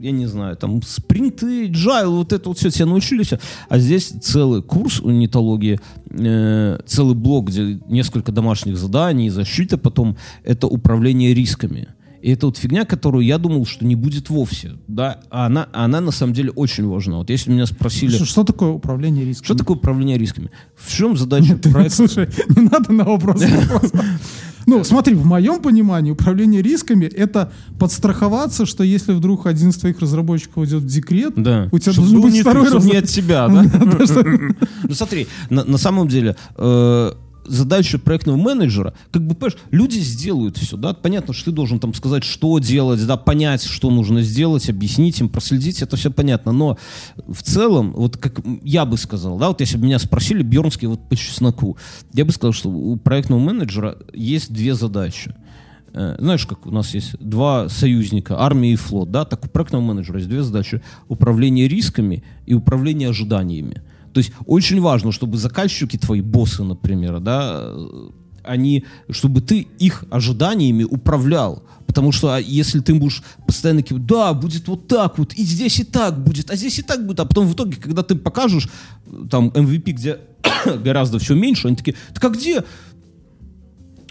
я не знаю, там, спринты, джайл, вот это вот все, все научились, а здесь целый курс у нетологии, э, целый блок, где несколько домашних заданий, защита потом, это управление рисками. И это вот фигня, которую я думал, что не будет вовсе, да, а она, а она на самом деле очень важна. Вот если меня спросили, Что, что такое управление риском? что такое управление рисками? В чем задача Ты, проекта? Слушай, не надо на вопрос. Ну, смотри, в моем понимании управление рисками — это подстраховаться, что если вдруг один из твоих разработчиков уйдет в декрет, Да. у тебя должен быть не второй раз. не от тебя, да? Ну смотри, на, на самом деле э, задача проектного менеджера, как бы, понимаешь, люди сделают все, да, понятно, что ты должен там сказать, что делать, да, понять, что нужно сделать, объяснить им, проследить, это все понятно, но в целом, вот как я бы сказал, да, вот если бы меня спросили, Бьернский, вот по чесноку, я бы сказал, что у проектного менеджера есть две задачи. Э, Знаешь, как у нас есть два союзника, армия и флот, да, так у проектного менеджера есть две задачи. Управление рисками и управление ожиданиями. То есть очень важно, чтобы заказчики твои, боссы, например, да, они, чтобы ты их ожиданиями управлял. Потому что а, если ты будешь постоянно кивать, да, будет вот так вот, и здесь и так будет, а здесь и так будет, а потом в итоге, когда ты покажешь э, там MVP, где гораздо все меньше, они такие, так а где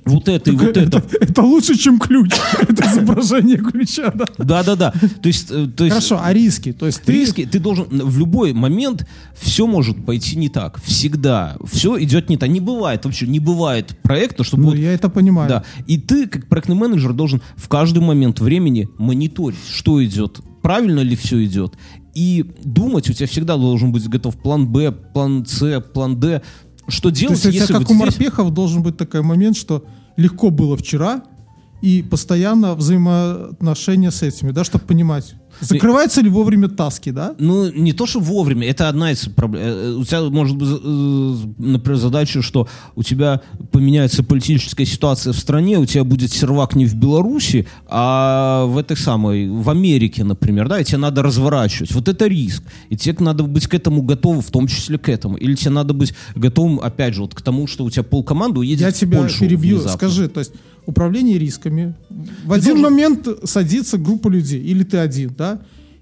вот это и вот это? Это лучше, чем ключ. Это изображение ключа, да. Да-да-да. То есть, э, то есть Хорошо, а риски? То есть ты... риски, ты должен в любой момент все может пойти не так. Всегда. Все идет не так. Не бывает вообще, не бывает проекта, чтобы Ну, вот- я это понимаю. да. И ты, как проектный менеджер, должен в каждый момент времени мониторить, что идет, правильно ли все идет. И думать, у тебя всегда должен быть готов план Б, план С, план Д. Что То делать, есть у тебя, если как вот у здесь- морпехов, должен быть такой момент, что легко было вчера, и постоянно взаимоотношения с этими, да, чтобы понимать, закрываются ли вовремя таски, да? Ну, не то, что вовремя, это одна из проблем. Э, У тебя может быть, э, например, задача, что у тебя поменяется политическая ситуация в стране, у тебя будет сервак не в Беларуси, а в этой самой, в Америке, например, да, и тебе надо разворачивать. Вот это риск. И тебе надо быть к этому готовым, в том числе к этому. Или тебе надо быть готовым, опять же, вот к тому, что у тебя полкоманды уедет Я в тебя Польшу перебью. внезапно. Скажи, то есть управление рисками. В один должен- момент садится группа людей, или ты один, да,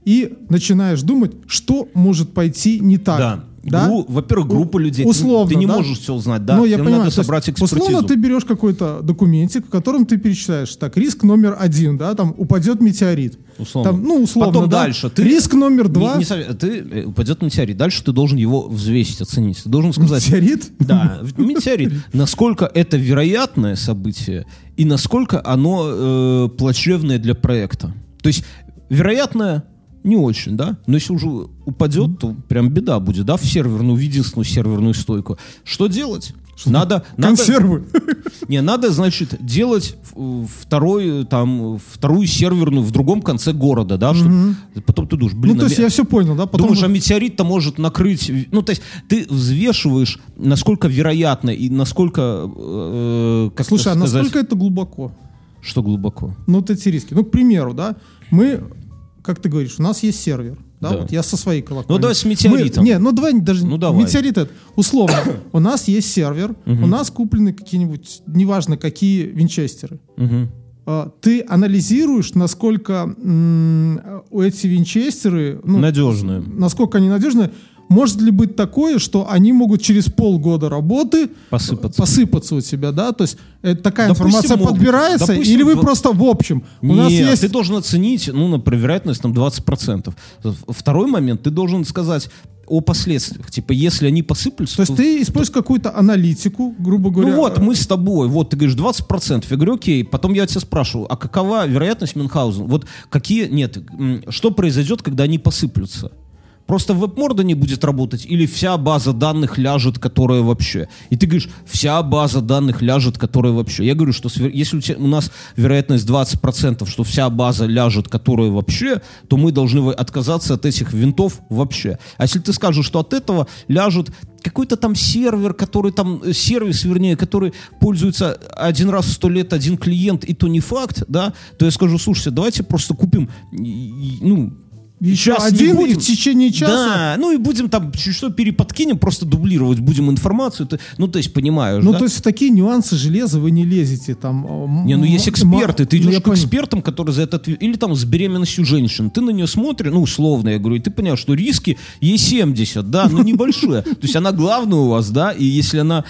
и начинаешь думать, что может пойти не так. Да. да? Гру- Во-первых, группа людей. Ты- Условно, Ты, не да? можешь все узнать, да? Ну, я понимаю, надо есть, собрать экспертизу. Условно ты берешь какой-то документик, в котором ты перечисляешь, так, риск номер один, да, там упадет метеорит. Условно. Там, ну, условно, Потом да. дальше. Ты, Риск номер два. Не, не ты э, упадет метеорит. Дальше ты должен его взвесить, оценить. Ты должен сказать... Метеорит? Да, метеорит. Насколько это вероятное событие и насколько оно э, плачевное для проекта. То есть вероятное не очень, да? Но если уже упадет, то прям беда будет, да, в серверную, в единственную серверную стойку. Что делать? Надо, надо, Консервы. не, надо, значит, делать э, второй, там, вторую серверную в другом конце города, да, чтобы потом ты думаешь, блин, ну, то а есть ме- я все понял, да? Потом Думаешь, а метеорит-то может накрыть... Ну, то есть ты взвешиваешь, насколько вероятно и насколько... э, как Слушай, а насколько это глубоко? Что глубоко? Ну, вот эти риски. Ну, к примеру, да, мы, как ты говоришь, у нас есть сервер. Да, Да. вот я со своей колокольни. Ну, давай с метеоритом. Мы- не, ну давай даже Ну, давай. метеорит это. Условно, у нас есть сервер, у нас куплены какие-нибудь, неважно какие винчестеры. А, Ты анализируешь, насколько эти винчестеры, ну, Надежные. насколько они надежны. Может ли быть такое, что они могут через полгода работы Посыпаться. посыпаться у тебя, да? То есть э, такая Допустим, информация могут. подбирается, Допустим, или вы в- просто в общем? у Нет, нас есть ты должен оценить, ну, например, вероятность там 20%. Второй момент, ты должен сказать о последствиях. Типа, если они посыплются... То есть ты используешь какую-то аналитику, грубо говоря. Ну вот, мы с тобой, вот ты говоришь 20%, я говорю, окей, потом я тебя спрашиваю, а какова вероятность Мюнхгаузена? Вот какие, нет, что произойдет, когда они посыплются? Просто веб-морда не будет работать или вся база данных ляжет, которая вообще? И ты говоришь, вся база данных ляжет, которая вообще. Я говорю, что если у, тебя- у нас вероятность 20%, что вся база ляжет, которая вообще, то мы должны отказаться от этих винтов вообще. А если ты скажешь, что от этого ляжет какой-то там сервер, который там, э, сервис, вернее, который пользуется один раз в сто лет один клиент, и то не факт, да, то я скажу, слушайте, давайте просто купим, ну, еще Сейчас один, и будем. в течение часа... Да, ну и будем там что переподкинем, просто дублировать будем информацию. Ты- ну, то есть, понимаешь, Ну, да? то есть в такие нюансы железа вы не лезете. Там, м- Не, ну есть эксперты, ты ну, идешь я к понял. экспертам, которые за это отве- Или там с беременностью женщин. Ты на нее смотришь, ну, условно, я говорю, и ты понимаешь, что риски ей 70, да, но небольшие. То есть она главная у вас, да, и если она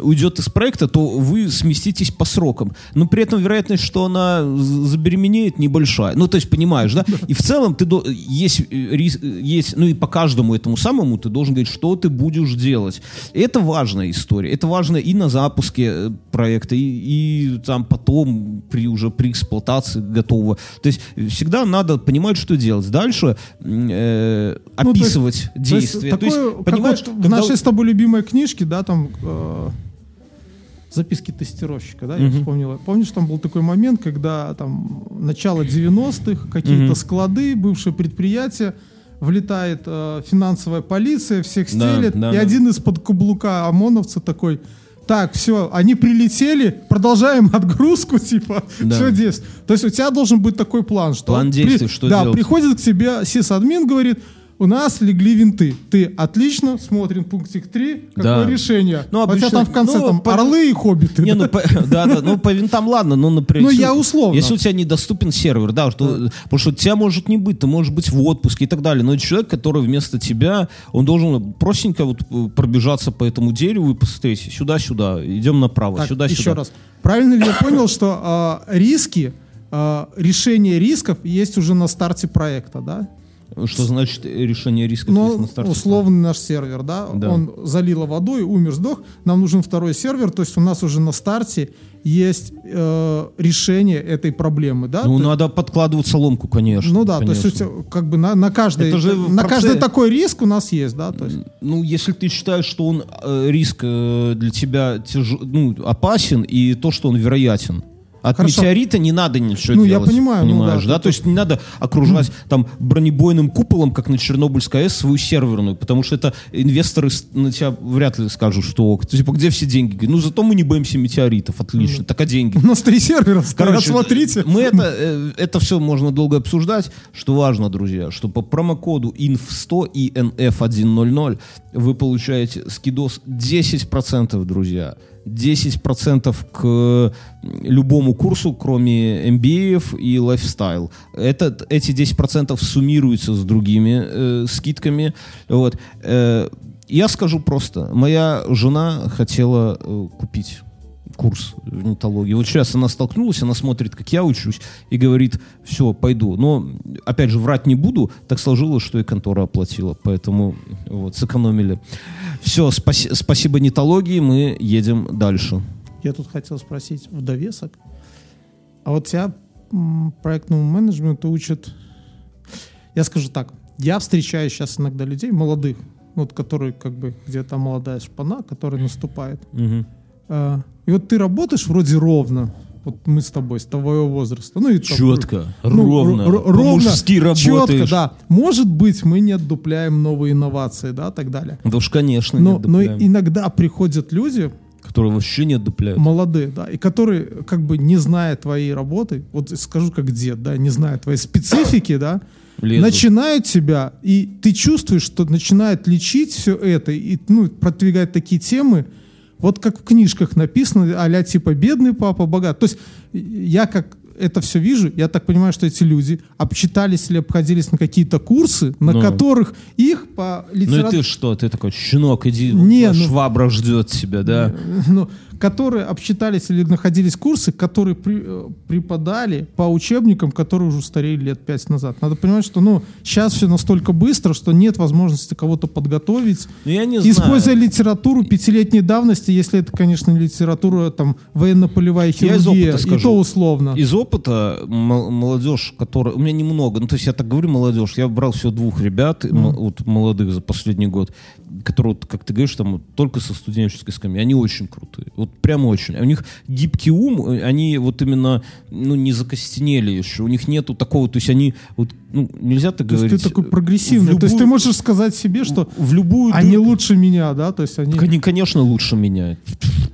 уйдет из проекта, то вы сместитесь по срокам. Но при этом вероятность, что она забеременеет, небольшая. Ну, то есть, понимаешь, да? И в целом ты до- есть, э, э, есть, ну и по каждому этому самому ты должен говорить, что ты будешь делать. Это важная история. Это важно и на запуске э, проекта, и, и там потом при уже при эксплуатации готового. То есть э, всегда надо понимать, что делать. Дальше э, Ну, то есть- описывать То есть действия. То такое, есть, как понимаешь, в когда- нашей с тобой любимой книжке, да, там э, записки тестировщика, да, я Мгм. вспомнила. Помнишь, там был такой момент, когда там начало 90-х, какие-то Мгм. склады, бывшие предприятия, влетает э, финансовая полиция, всех Да, стелет, да, и да. один из-под каблука ОМОНовца такой, так, все, они прилетели, продолжаем отгрузку, типа, Да. все действует. То есть у тебя должен быть такой план, что... План при- действий, что Да, делать? приходит к тебе сисадмин, говорит, у нас легли винты. Ты отлично, смотрим пунктик 3, какое Да. решение. Ну, обычно- там в конце ну, там по- орлы и хоббиты. Не, да? ну, по, да, да, ну по винтам ладно, но например... Ну, я условно. Если у тебя недоступен сервер, да, что, потому что тебя может не быть, ты можешь быть в отпуске и так далее, но человек, который вместо тебя, он должен простенько вот э, пробежаться по этому дереву и посмотреть сюда-сюда, идем направо, сюда-сюда. еще раз. Правильно ли я понял, что а, риски, а, решение рисков есть уже на старте проекта, да? Что значит решение есть Ну, на старте? условно наш сервер, да? Да. Он залило водой, умер, сдох. Нам нужен второй сервер, то есть у нас уже на старте есть э, решение этой проблемы, да? Ну, То- надо подкладывать соломку, конечно. Ну да, то конечно. есть у тебя как бы на, на каждый Это же на процессе- каждый такой риск у нас есть, да, то есть. Ну, если ты считаешь, что он э, риск э, для тебя тяж- ну, опасен, и то, что он вероятен. От Хорошо. метеорита не надо ничего Ну, я делать. понимаю, ну понимаешь, да, да? тут- То есть не надо окружать там бронебойным куполом, как на Чернобыльской АЭС, свою серверную, потому что это инвесторы на тебя вряд ли скажут, что ок. Типа, где все деньги? Ну, зато мы не боимся метеоритов, отлично. Так а деньги? У нас три сервера Короче, смотрите. Мы это, э, это все можно долго обсуждать. Что важно, друзья, что по промокоду INF100 и NF100 вы получаете скидос 10%, друзья. 10% к любому курсу, кроме MBA и лайфстайл. Это, эти 10% суммируются с другими э, скидками. Вот. Э, я скажу просто. Моя жена хотела э, купить курс орнитологии. Вот сейчас она столкнулась, она смотрит, как я учусь, и говорит, все, пойду. Но, опять же, врать не буду. Так сложилось, что и контора оплатила. Поэтому вот, сэкономили. Все, спаси- спасибо нетологии, мы едем дальше. Я тут хотел спросить в довесок. А вот тебя проектному менеджменту учат... Я скажу так. Я встречаю сейчас иногда людей молодых, вот которые как бы где-то молодая шпана, которая наступает. А, и вот ты работаешь вроде ровно. Вот мы с тобой, с твоего возраста. Ну, и там- Четко, ну, ровно, р- ровно, по-мужски четко, да. Может быть, мы не отдупляем новые инновации, да, так далее. Да уж, конечно, Но, но иногда приходят люди, которые вообще не отдупляют. молодые, да, и которые, как бы не зная твоей работы, вот скажу как дед, да, не зная твоей специфики, да, Лезут. начинают тебя, и ты чувствуешь, что начинает лечить все это, и, ну, продвигать такие темы, вот как в книжках написано, а типа «бедный папа, богат». То есть я как это все вижу, я так понимаю, что эти люди обчитались или обходились на какие-то курсы, на Ну. которых их по Ну и литературе... ты что? Ты такой, щенок, иди, Не, ну- швабра ждет тебя, да? ну, которые обчитались или находились курсы, которые при- э, преподали по учебникам, которые уже устарели лет пять назад. Надо понимать, что ну, сейчас все настолько быстро, что нет возможности кого-то подготовить. Ну, я не Используя знаю. литературу пятилетней давности, если это, конечно, литература там военно-полевая хирургия, и то условно. Из опыта молодежь, которая... У меня немного, ну то есть я так говорю молодежь, я брал всего двух ребят, м- вот молодых за последний год, которые, вот, как ты говоришь, там только со студенческой скамьи, они очень крутые, вот прям очень. У них гибкий ум, они вот именно, ну не закостенели еще, у них нету такого, то есть они вот ну, нельзя так То есть говорить. ты такой прогрессивный. В То есть ты любую- можешь сказать себе, что в любую они дыр- лучше меня, да? То есть они... Они, конечно, лучше меня.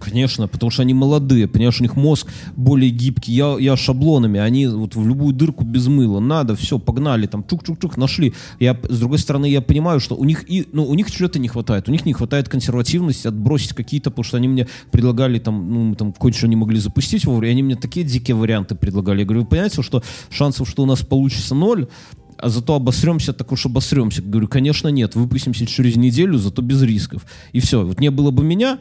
Конечно, потому что они молодые, понимаешь, у них мозг более гибкий. Я, я шаблонами, они вот в любую дырку без мыла. Надо, все, погнали, там, чук-чук-чук, нашли. Я, с другой стороны, я понимаю, что у них и, ну, у них чего-то не хватает. У них не хватает консервативности, отбросить какие-то, потому что они мне предлагали там, ну, там кое-что не могли запустить вовремя, они мне такие дикие варианты предлагали. Я говорю, вы понимаете, что шансов, что у нас получится ноль, а зато обосремся, так уж обосремся. Говорю, конечно, нет, выпустимся через неделю, зато без рисков. И все. Вот не было бы меня,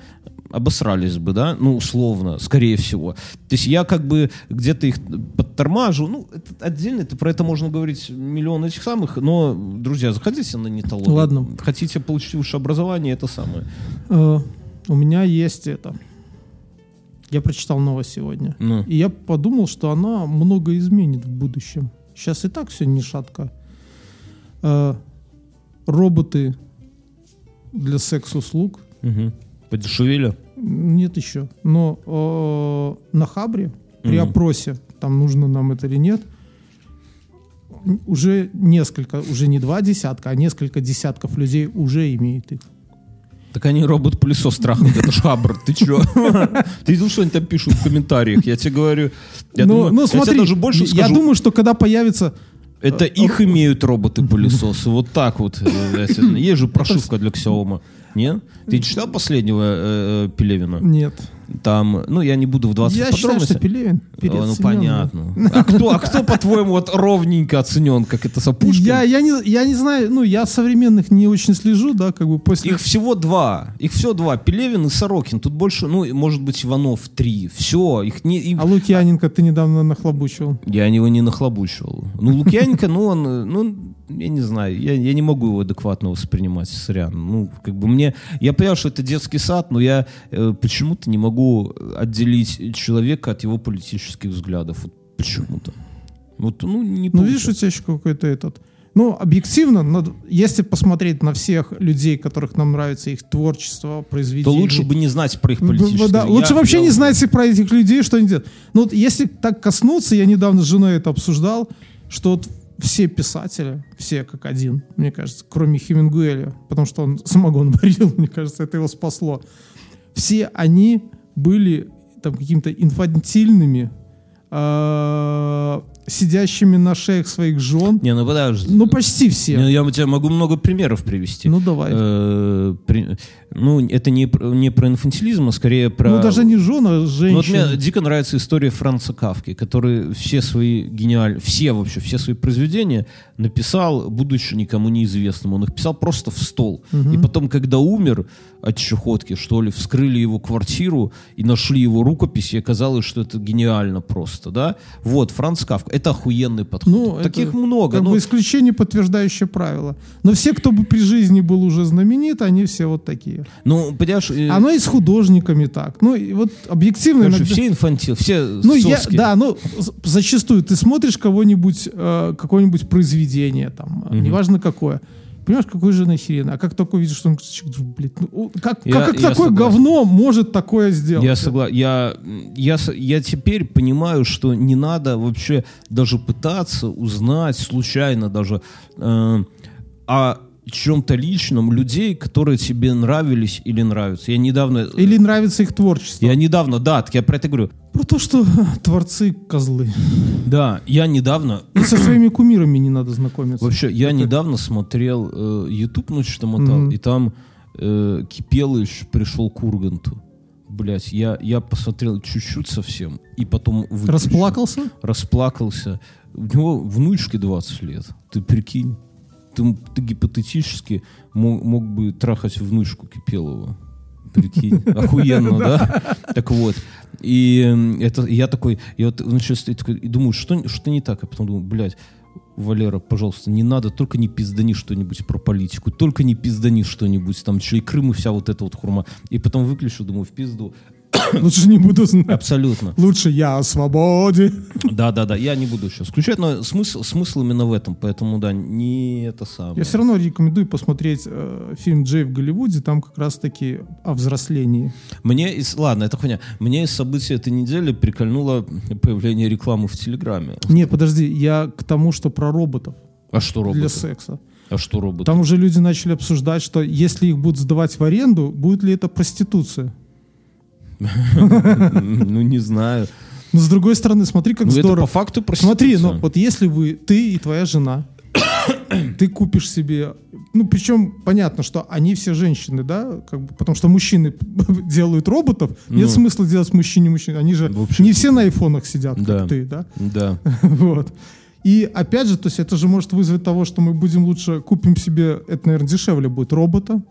обосрались бы, да, ну, условно, скорее всего. То есть я как бы где-то их подтормажу, ну, это отдельно, это, про это можно говорить миллион этих самых, но, друзья, заходите на нетологию. Ладно. Хотите получить высшее образование, это самое. Э, у меня есть это. Я прочитал новость сегодня. Ну. И я подумал, что она много изменит в будущем. Сейчас и так все не шатко. Э, роботы для секс-услуг Мгм. Подешевели? нет еще. Но э, на Хабре при Мгм. опросе, там нужно нам это или нет, уже несколько, уже не два десятка, а несколько десятков людей уже имеют их. Так они робот-пылесос трахнут, это ж хабр, ты чё? Ты видел, что они там пишут в комментариях? Я тебе говорю, я ну, думаю, ну, я смотри, даже больше я скажу. думаю, что когда появится Это их имеют роботы-пылесосы. Вот так вот. э, я Есть же прошивка для Xiaomi. Нет? Ты читал последнего э, э, Пелевина? нет, Там, ну, я не буду вдаваться я в считаю, что подробности. Пелевин ну, переоценен. понятно. А кто, а кто по-твоему, вот ровненько оценен, как это Сапушкин? Я, я, не, я не знаю, ну, я современных не очень слежу, да, как бы после... Их всего два. Их все два. Пелевин и Сорокин. Тут больше, ну, может быть, Иванов три. Все. Их не... их- А Лукьяненко ты недавно нахлобучивал. Я его не нахлобучивал. Ну, Лукьяненко, ну, он, э, ну, я не знаю, я, я не могу его адекватно воспринимать, сорян. Ну, как бы мне... Я понимаю, что это детский сад, но я э, почему-то не могу отделить человека от его политических взглядов. Вот почему-то. Вот, ну, не Ну, видишь, у тебя еще какой-то этот... Ну, объективно, над- если посмотреть на всех людей, которых нам нравится их творчество, произведения... То лучше бы не знать про их политические да, взгляды. лучше Я- вообще я не знать про этих людей, что они делают. Ну, вот если так коснуться, я недавно с женой это обсуждал, что вот все писатели, все как один, мне кажется, кроме Хемингуэля, потому что он самогон варил, мне кажется, это его спасло. Все они были там какими-то инфантильными, э, сидящими на шеях своих жен. Не, ну подожди. Ну, почти все. Ну, я тебе могу много примеров привести. Ну, давай. Э, при- ну, это не, про- не про инфантилизм, а скорее про... Ну, даже не жена, а Ну, вот женщина. мне дико нравится история Франца Кавки, который все свои гениальные, все вообще, все свои произведения написал, будучи никому неизвестным. Он их писал просто в стол. И потом, когда умер от чехотки, что ли, вскрыли его квартиру и нашли его рукописи, и оказалось, что это гениально просто, да? Вот, Франц Кавка. Это охуенный подход. Ну, Таких это много. Как ну, бы исключение, подтверждающее правило. Но все, кто бы при жизни был уже знаменит, они все вот такие. Ну, понимаешь... э, Оно и с художниками так. Ну, и вот объективно... Короче, иногда- все инфантил, все Ну, я, соски. да, ну, зачастую ты смотришь кого-нибудь, э, какое-нибудь произведение, там, э, неважно какое, понимаешь, какой же нахерен, а как только видишь, что он, блядь, ну, как, Я- как, как я такое согласен. говно может такое сделать? Я согласен. Я, я, я теперь понимаю, что не надо вообще даже пытаться узнать случайно даже э, о чем-то личном людей, которые тебе нравились или нравятся. Я недавно... Или нравится их творчество. Я недавно, да, так я про это говорю. Про то, что творцы козлы. Да, я недавно... И со своими кумирами не надо знакомиться. Вообще, я недавно смотрел э, YouTube, ну что-то мотал, Мгм. и там э, Кипелыч пришел к Урганту. Блять, я, я посмотрел чуть-чуть совсем, и потом выключил. Расплакался? расплакался. У него внучке 20 лет. Ты прикинь. Ты, ты гипотетически мог, мог бы трахать внучку Кипелова. Прикинь. Охуенно, да? Так вот. И это, я такой, я вот такой, и думаю, что, что не так? А потом думаю, блядь, Валера, пожалуйста, не надо, только не пиздани что-нибудь про политику, только не пиздани что-нибудь, там, чей Крым и вся вот эта вот хурма. И потом выключу, думаю, в пизду. Лучше не буду знать. Абсолютно. Лучше я о свободе. Да, да, да. Я не буду сейчас включать, но смысл, смысл именно в этом, поэтому да, не это самое. Я все равно рекомендую посмотреть э, фильм «Джей в Голливуде», там как раз-таки о взрослении. Мне из, ладно, это хуйня. Мне из событий этой недели прикольнуло появление рекламы в Телеграме. Не, подожди, я к тому, что про роботов. А что роботы? для секса. А что роботы? Там уже люди начали обсуждать, что если их будут сдавать в аренду, будет ли это проституция. Ну, не знаю. Но с другой стороны, смотри, как Ну, это здорово. по факту. Смотри, ну вот если вы, ты и твоя жена, ты купишь себе, ну причем понятно, что они все женщины, да, как бы, потому что мужчины делают роботов, нет Ну. смысла делать мужчине мужчин, они же общем, не все на айфонах сидят, как Да. ты, да, Да. вот. И опять же, то есть это же может вызвать того, что мы будем лучше купим себе, это, наверное, дешевле будет робота.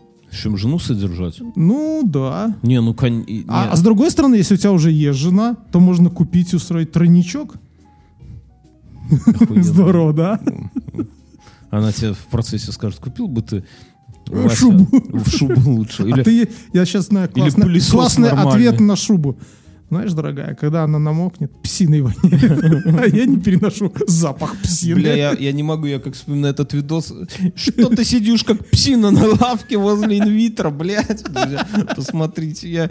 Чем жену содержать? Ну да. Не, ну, кон... А, а с другой стороны, если у тебя уже есть жена, то можно купить и устроить тройничок. Охуенно. Здорово, да? Она тебе в процессе скажет, купил бы ты Э, Вася, шубу. в шубу лучше. А Или ты, я сейчас знаю классный, классный нормальный. ответ на шубу. Знаешь, дорогая, когда она намокнет, псиной воняет. А я не переношу запах псины. Бля, я, я не могу, я как вспоминаю этот видос. Что ты сидишь как псина на лавке возле инвитра, блядь. Друзья, посмотрите, я...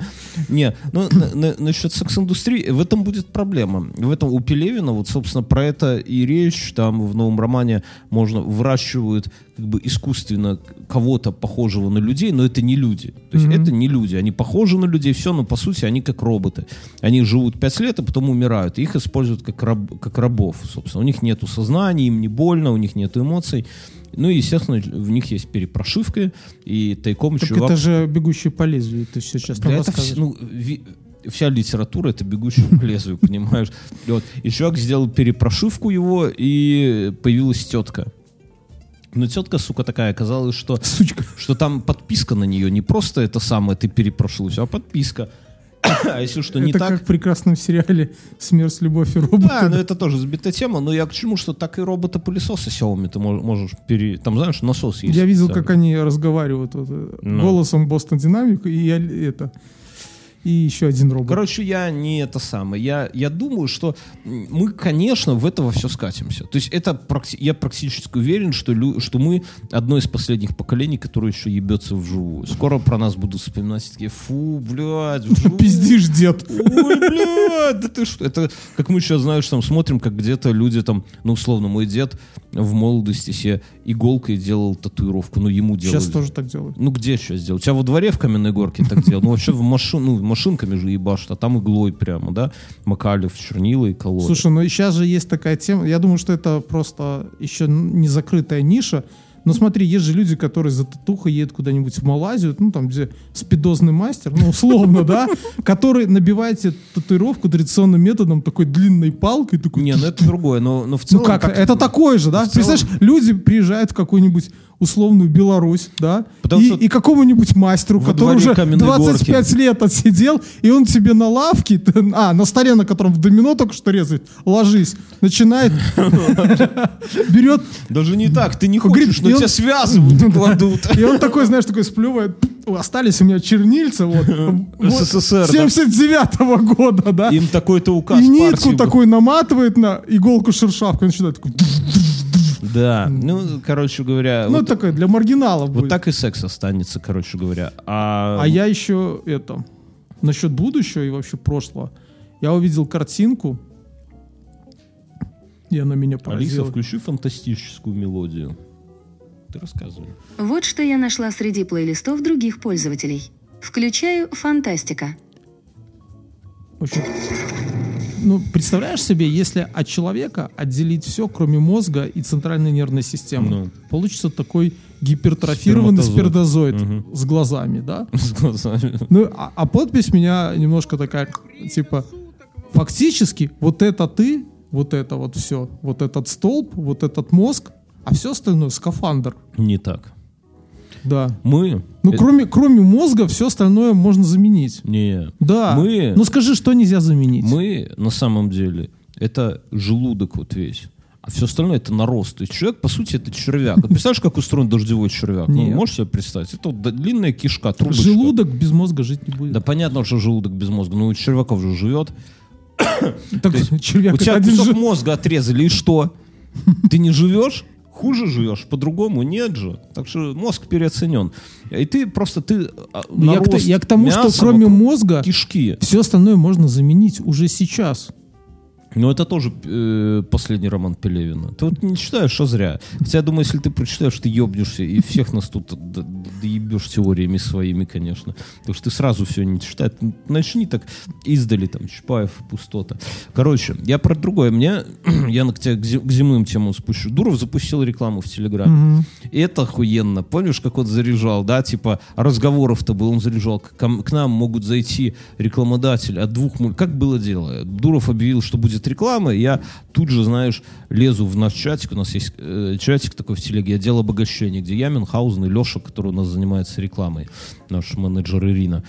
Не, ну, на- на- насчет секс-индустрии, в этом будет проблема. В этом у Пелевина, вот, собственно, про это и речь. Там в новом романе можно выращивают как бы искусственно кого-то похожего на людей, но это не люди. То есть Мгм. это не люди. Они похожи на людей, все, но по сути они как роботы. Они живут пять лет, а потом умирают. Их используют как, раб- как рабов, собственно. У них нету сознания, им не больно, у них нет эмоций. Ну и, естественно, в них есть перепрошивка, и тайком Так чувак... это же бегущий по лезвию, ты все сейчас нам это вс- рассказываешь. ну, ви- вся литература это бегущий по лезвию, понимаешь? И Вот. И чувак сделал перепрошивку его, и появилась тетка. Но тетка, сука, такая, оказалось, что Сучка. что там подписка на нее, не просто это самое ты перепрошился, а подписка. А если что не это так... как в прекрасном сериале «Смерть, любовь и роботы». Да, но это тоже сбитая тема, но я к чему, что так и робота-пылесоса Xiaomi ты мож- можешь пере... Там, знаешь, насос есть. Я видел, как они разговаривают вот, э, Ну. голосом Бостон Динамик и я- это и еще один робот. Короче, я не это самое. Я, я думаю, что мы, конечно, в это во все скатимся. То есть это я практически уверен, что, лю- что мы одно из последних поколений, которое еще ебется вживую. Скоро про нас будут вспоминать такие, фу, блядь, вживую. Пиздишь, дед. Ой, блядь, да ты что? Это как мы сейчас, знаешь, там смотрим, как где-то люди там, ну, условно, мой дед в молодости себе иголкой делал татуировку, ну, ему делали. Сейчас тоже так делают. Ну, где сейчас делать? У тебя во дворе в каменной горке так делал? Ну, вообще в машин, ну, машинками же ебашат, а там иглой прямо, да? Макали в чернила и кололи. Слушай, ну сейчас же есть такая тема. Я думаю, что это просто еще не закрытая ниша. Но смотри, есть же люди, которые за татухой едут куда-нибудь в Малайзию, ну там, где спидозный мастер, ну условно, да, который набивает себе татуировку традиционным методом, такой длинной палкой, такой... Не, ну это другое, но, но в Ну целом... как, так- это такое же, да? целом- Представляешь, люди приезжают в какую-нибудь условную Беларусь, да, Потому и, и какому-нибудь мастеру, который уже каменной 25 лет отсидел, и он тебе на лавке, а, на столе, на котором в домино только что резает, ложись, начинает, берет, Даже не так, ты не хочешь, но тебя связывают кладут. и он такой, знаешь, такой сплевывает, остались у меня чернильца, вот, СССР, да. 79-го года, да, Им такой-то указ и нитку такой наматывает на иголку шершавку и начинает такой, Да, ну, короче говоря, ну, вот, такой для маргиналов вот будет. так и секс останется, короче говоря. А, А я еще это насчет будущего и вообще прошлого. Я увидел картинку, и она меня Алиса, поразила. включи фантастическую мелодию. Ты рассказывай. Вот что я нашла среди плейлистов других пользователей. Включаю «Фантастика». Общем, ну, представляешь себе, если от человека отделить все, кроме мозга и центральной нервной системы, Ну. получится такой гипертрофированный Сперматозоид. сперматозоид с глазами, да? С глазами. Ну, а, а подпись меня немножко такая, типа, фактически вот это ты, вот это вот все, вот этот столб, вот этот мозг, а все остальное скафандр, Не так. Да. Мы... Ну, э, кроме, кроме мозга, все остальное можно заменить. Не. Да. Мы- Ну, скажи, что нельзя заменить? Мы, на самом деле, это желудок вот весь. А все остальное это нарост. То есть человек, по сути, это червяк. Вот представляешь, как устроен дождевой червяк? Ну, Нет. можешь себе представить? Это вот длинная кишка, трубочка. Желудок без мозга жить не будет. Да понятно, что желудок без мозга. Ну, у червяков же живет. Так, есть червяк у тебя кусок же- мозга отрезали, и что? Ты не живешь? Хуже живешь, по-другому нет же. Так что мозг переоценен. И ты просто ты а, Ну, я, к, я к тому, что мяса кроме мозга кишки. все остальное можно заменить уже сейчас. Ну, это тоже э, последний роман Пелевина. Ты вот не читаешь, что зря. Хотя, я думаю, если ты прочитаешь, ты ебнешься, и всех нас тут доебешь теориями своими, конечно. Потому что ты сразу все не читаешь. Начни так издали, там, Чапаев, пустота. Короче, я про другое. Мне, я на к, тебе к зе- к земным темам спущу. Дуров запустил рекламу в Телеграме. И это охуенно. Помнишь, как он заряжал, да, типа разговоров-то был, он заряжал. К, к нам могут зайти рекламодатель от двух... Как было дело? Дуров объявил, что будет реклама, и я тут же, знаешь, лезу в наш чатик, у нас есть э, чатик такой в телеге, отдел обогащения, где я, Мюнхгаузен и Леша, который у нас занимается рекламой, наш менеджер Ирина.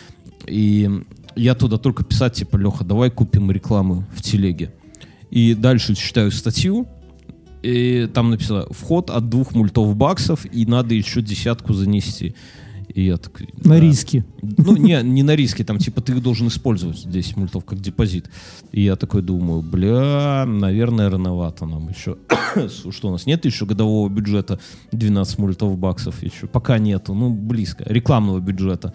И я туда только писать, типа, Леха, давай купим рекламу в телеге. И дальше читаю статью, и там написано вход от двух мультов баксов, и надо еще десятку занести. И я такой... На да. риски. Ну, не, не на риске, там, типа, ты их должен использовать 10 мультов как депозит. И я такой думаю, бля, наверное, рановато нам еще. Что у нас, нет еще годового бюджета 12 мультов баксов еще? Пока нету, ну, близко. Рекламного бюджета.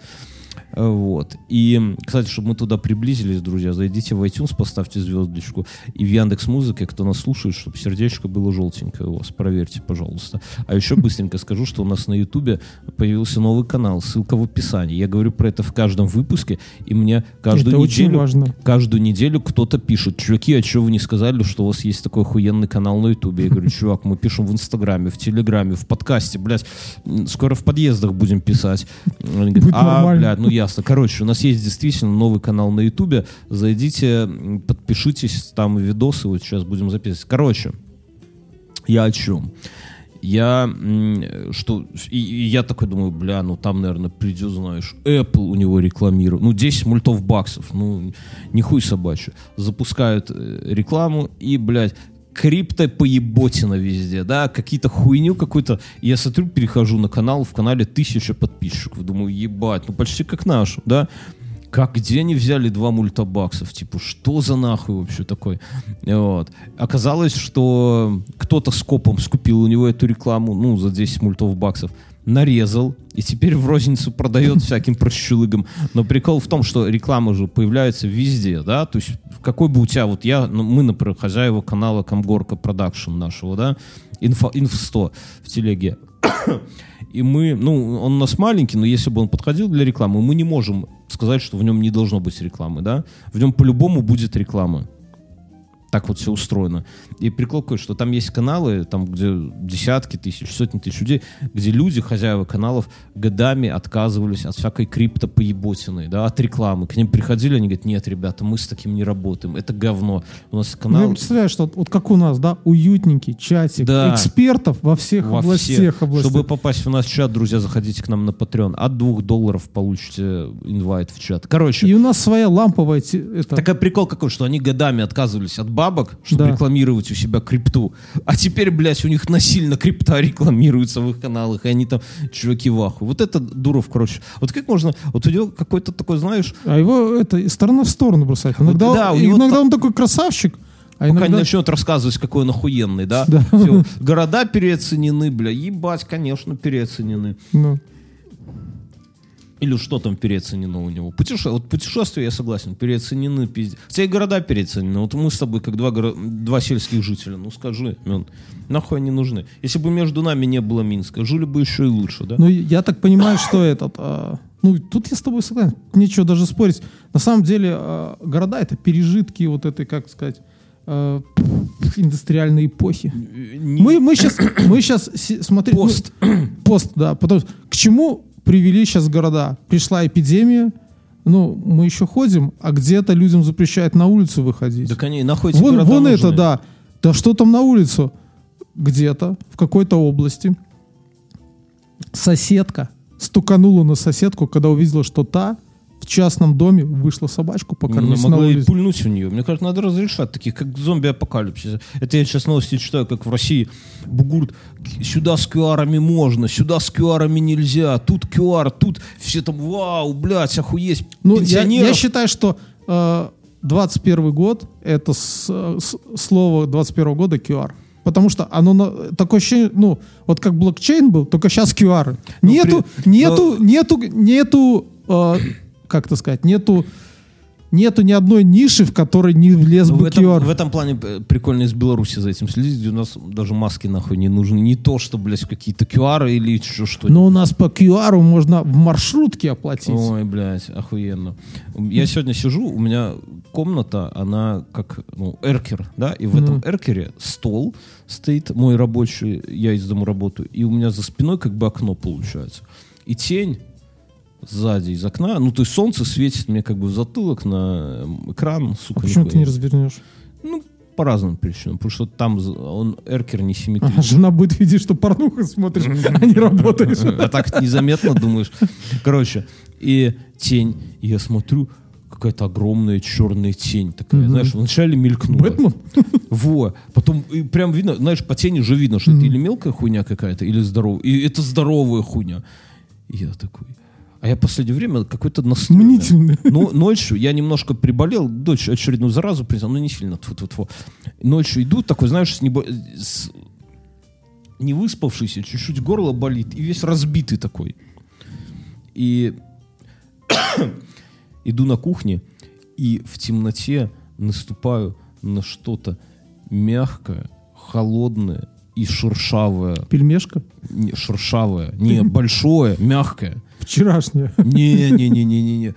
Вот. И, кстати, чтобы мы туда приблизились, друзья, зайдите в iTunes, поставьте звездочку. И в Яндекс Музыке, кто нас слушает, чтобы сердечко было желтенькое у вас. Проверьте, пожалуйста. А еще быстренько скажу, что у нас на Ютубе появился новый канал. Ссылка в описании. Я говорю про это в каждом выпуске, и мне каждую Это неделю... важно. Каждую неделю кто-то пишет, чуваки, а что вы не сказали, что у вас есть такой охуенный канал на Ютубе? Я говорю, чувак, мы пишем в Инстаграме, в Телеграме, в подкасте, блядь, скоро в подъездах будем писать. Они говорят, а, блядь, ну ясно. Короче, у нас есть действительно новый канал на Ютубе, зайдите, подпишитесь, там видосы вот сейчас будем записывать. Короче, я о чем? Я что и, и я такой думаю, бля, ну там, наверное, придет, знаешь, Apple у него рекламирует. Ну, 10 мультов баксов, ну, не хуй. Запускают э, рекламу и, блядь, крипто поеботина везде, да, какие-то хуйню какую-то. Я смотрю, перехожу на канал, в канале тысяча подписчиков. Думаю, ебать, ну почти как наш, да. Как, где они взяли два мульта баксов? Типа, что за нахуй вообще такой? Вот. Оказалось, что кто-то с копом скупил у него эту рекламу, ну, за 10 мультов баксов, нарезал, и теперь в розницу продает всяким прощелыгам. Но прикол в том, что реклама же появляется везде, да, то есть какой бы у тебя, вот я, ну, мы, например, хозяева канала Комгорка Продакшн нашего, да, Инфо, Инф 100 в телеге. И мы, ну, он у нас маленький, но если бы он подходил для рекламы, мы не можем сказать, что в нем не должно быть рекламы, да? В нем по-любому будет реклама. Так вот все устроено. И прикол какой, что там есть каналы, там где десятки тысяч, сотни тысяч людей, где люди, хозяева каналов, годами отказывались от всякой крипто поеботины, да, от рекламы. К ним приходили, они говорят, нет, ребята, мы с таким не работаем, это говно. У нас Ну, канал... я представляю, что вот, как у нас, да, уютненький чатик, Да. экспертов во всех во областях. всех. областях. Чтобы попасть в наш чат, друзья, заходите к нам на Patreon. От двух долларов получите инвайт в чат. Короче, И у нас своя ламповая... Это, Такой прикол какой, что они годами отказывались от бабок, чтобы Да. рекламировать у себя крипту. А теперь, блядь, у них насильно крипта рекламируется в их каналах, и они там, чуваки, в ахуе. Вот это Дуров, короче. Вот как можно... Вот у него какой-то такой, знаешь, А его это из стороны в сторону бросать. Иногда, Вот да, он- иногда та- он такой красавчик, а пока не иногда... начнет рассказывать, какой он охуенный, да? Да. Всё. Города переоценены, бля. Ебать, конечно, переоценены. Ну, Или что там переоценено у него? Путеше... Вот путешествия, я согласен, переоценены, пиздец. Хотя и города переоценены. Вот мы с тобой, как два, горо- два сельских жителя, ну скажи, Мен, нахуй они нужны? Если бы между нами не было Минска, жили бы еще и лучше, да? ну, я так понимаю, что этот... а, ну, тут я с тобой согласен. Нечего даже спорить. На самом деле, а, города — это пережитки вот этой, как сказать, а, индустриальной эпохи. Не- Мы, мы сейчас, мы сейчас смотри, ну, Пост. пост, да. Потому, к чему привели сейчас города? Пришла эпидемия, ну, мы еще ходим, а где-то людям запрещают на улицу выходить. Так они эти вон вон это, нужны? да. Да что там на улицу? Где-то, в какой-то области, соседка стуканула на соседку, когда увидела, что та частном доме вышла собачку Ну, покормить на могла и пульнуть в нее. Мне кажется, надо разрешать таких, как зомби-апокалипсис. Это я сейчас новости читаю, как в России бугурт. Сюда с QR можно, сюда с QR нельзя, тут QR, тут все там, вау, блядь, охуеть. Ну, я, я считаю, что э, 21 год это с- с- слово 21 года QR. Потому что оно на- такое ощущение, ну, вот как блокчейн был, только сейчас QR. Ну, Нету, при- нету, нету, нету, э, как это сказать, нету нету ни одной ниши, в которой не влез Ну, в, бы этом, QR. в этом плане э, прикольно из Беларуси за этим следить, где у нас даже маски нахуй не нужны. Не то, что, блядь, какие-то QR или еще что-нибудь. Но у нас по QR можно в маршрутке оплатить. Ой, блядь, охуенно. Я сегодня сижу, у меня комната, она как, ну, эркер, да, и в этом Мгм. эркере стол стоит, мой рабочий, я из дома работаю, и у меня за спиной как бы окно получается. И тень сзади из окна, ну, то есть солнце светит мне как бы в затылок на эм, экран, А сука. почему ты не развернешь? Ну, по разным причинам, потому что там он эркер не А симметричный. жена будет видеть, что порнуху смотришь, а не работаешь. А так незаметно думаешь. Короче, и тень, и я смотрю, какая-то огромная черная тень такая, Мгм. знаешь, вначале мелькнула. Бэтмен? Во. Потом и прям видно, знаешь, по тени уже видно, что это или мелкая хуйня какая-то, или здоровая. И это здоровая хуйня. И я такой... А я в последнее время какой-то. Мнительный. Ну, ночью я немножко приболел, дочь очередную заразу принял, ну не сильно, тьфу -тьфу -тьфу. Ночью иду, такой, знаешь, с небо- с- не выспавшийся, чуть-чуть горло болит, и весь разбитый такой. И иду на кухне, и в темноте наступаю на что-то мягкое, холодное и шершавое. Пельмешка? Не, шершавое. Не, большое, мягкое. Вчерашняя. Не-не-не-не-не-не.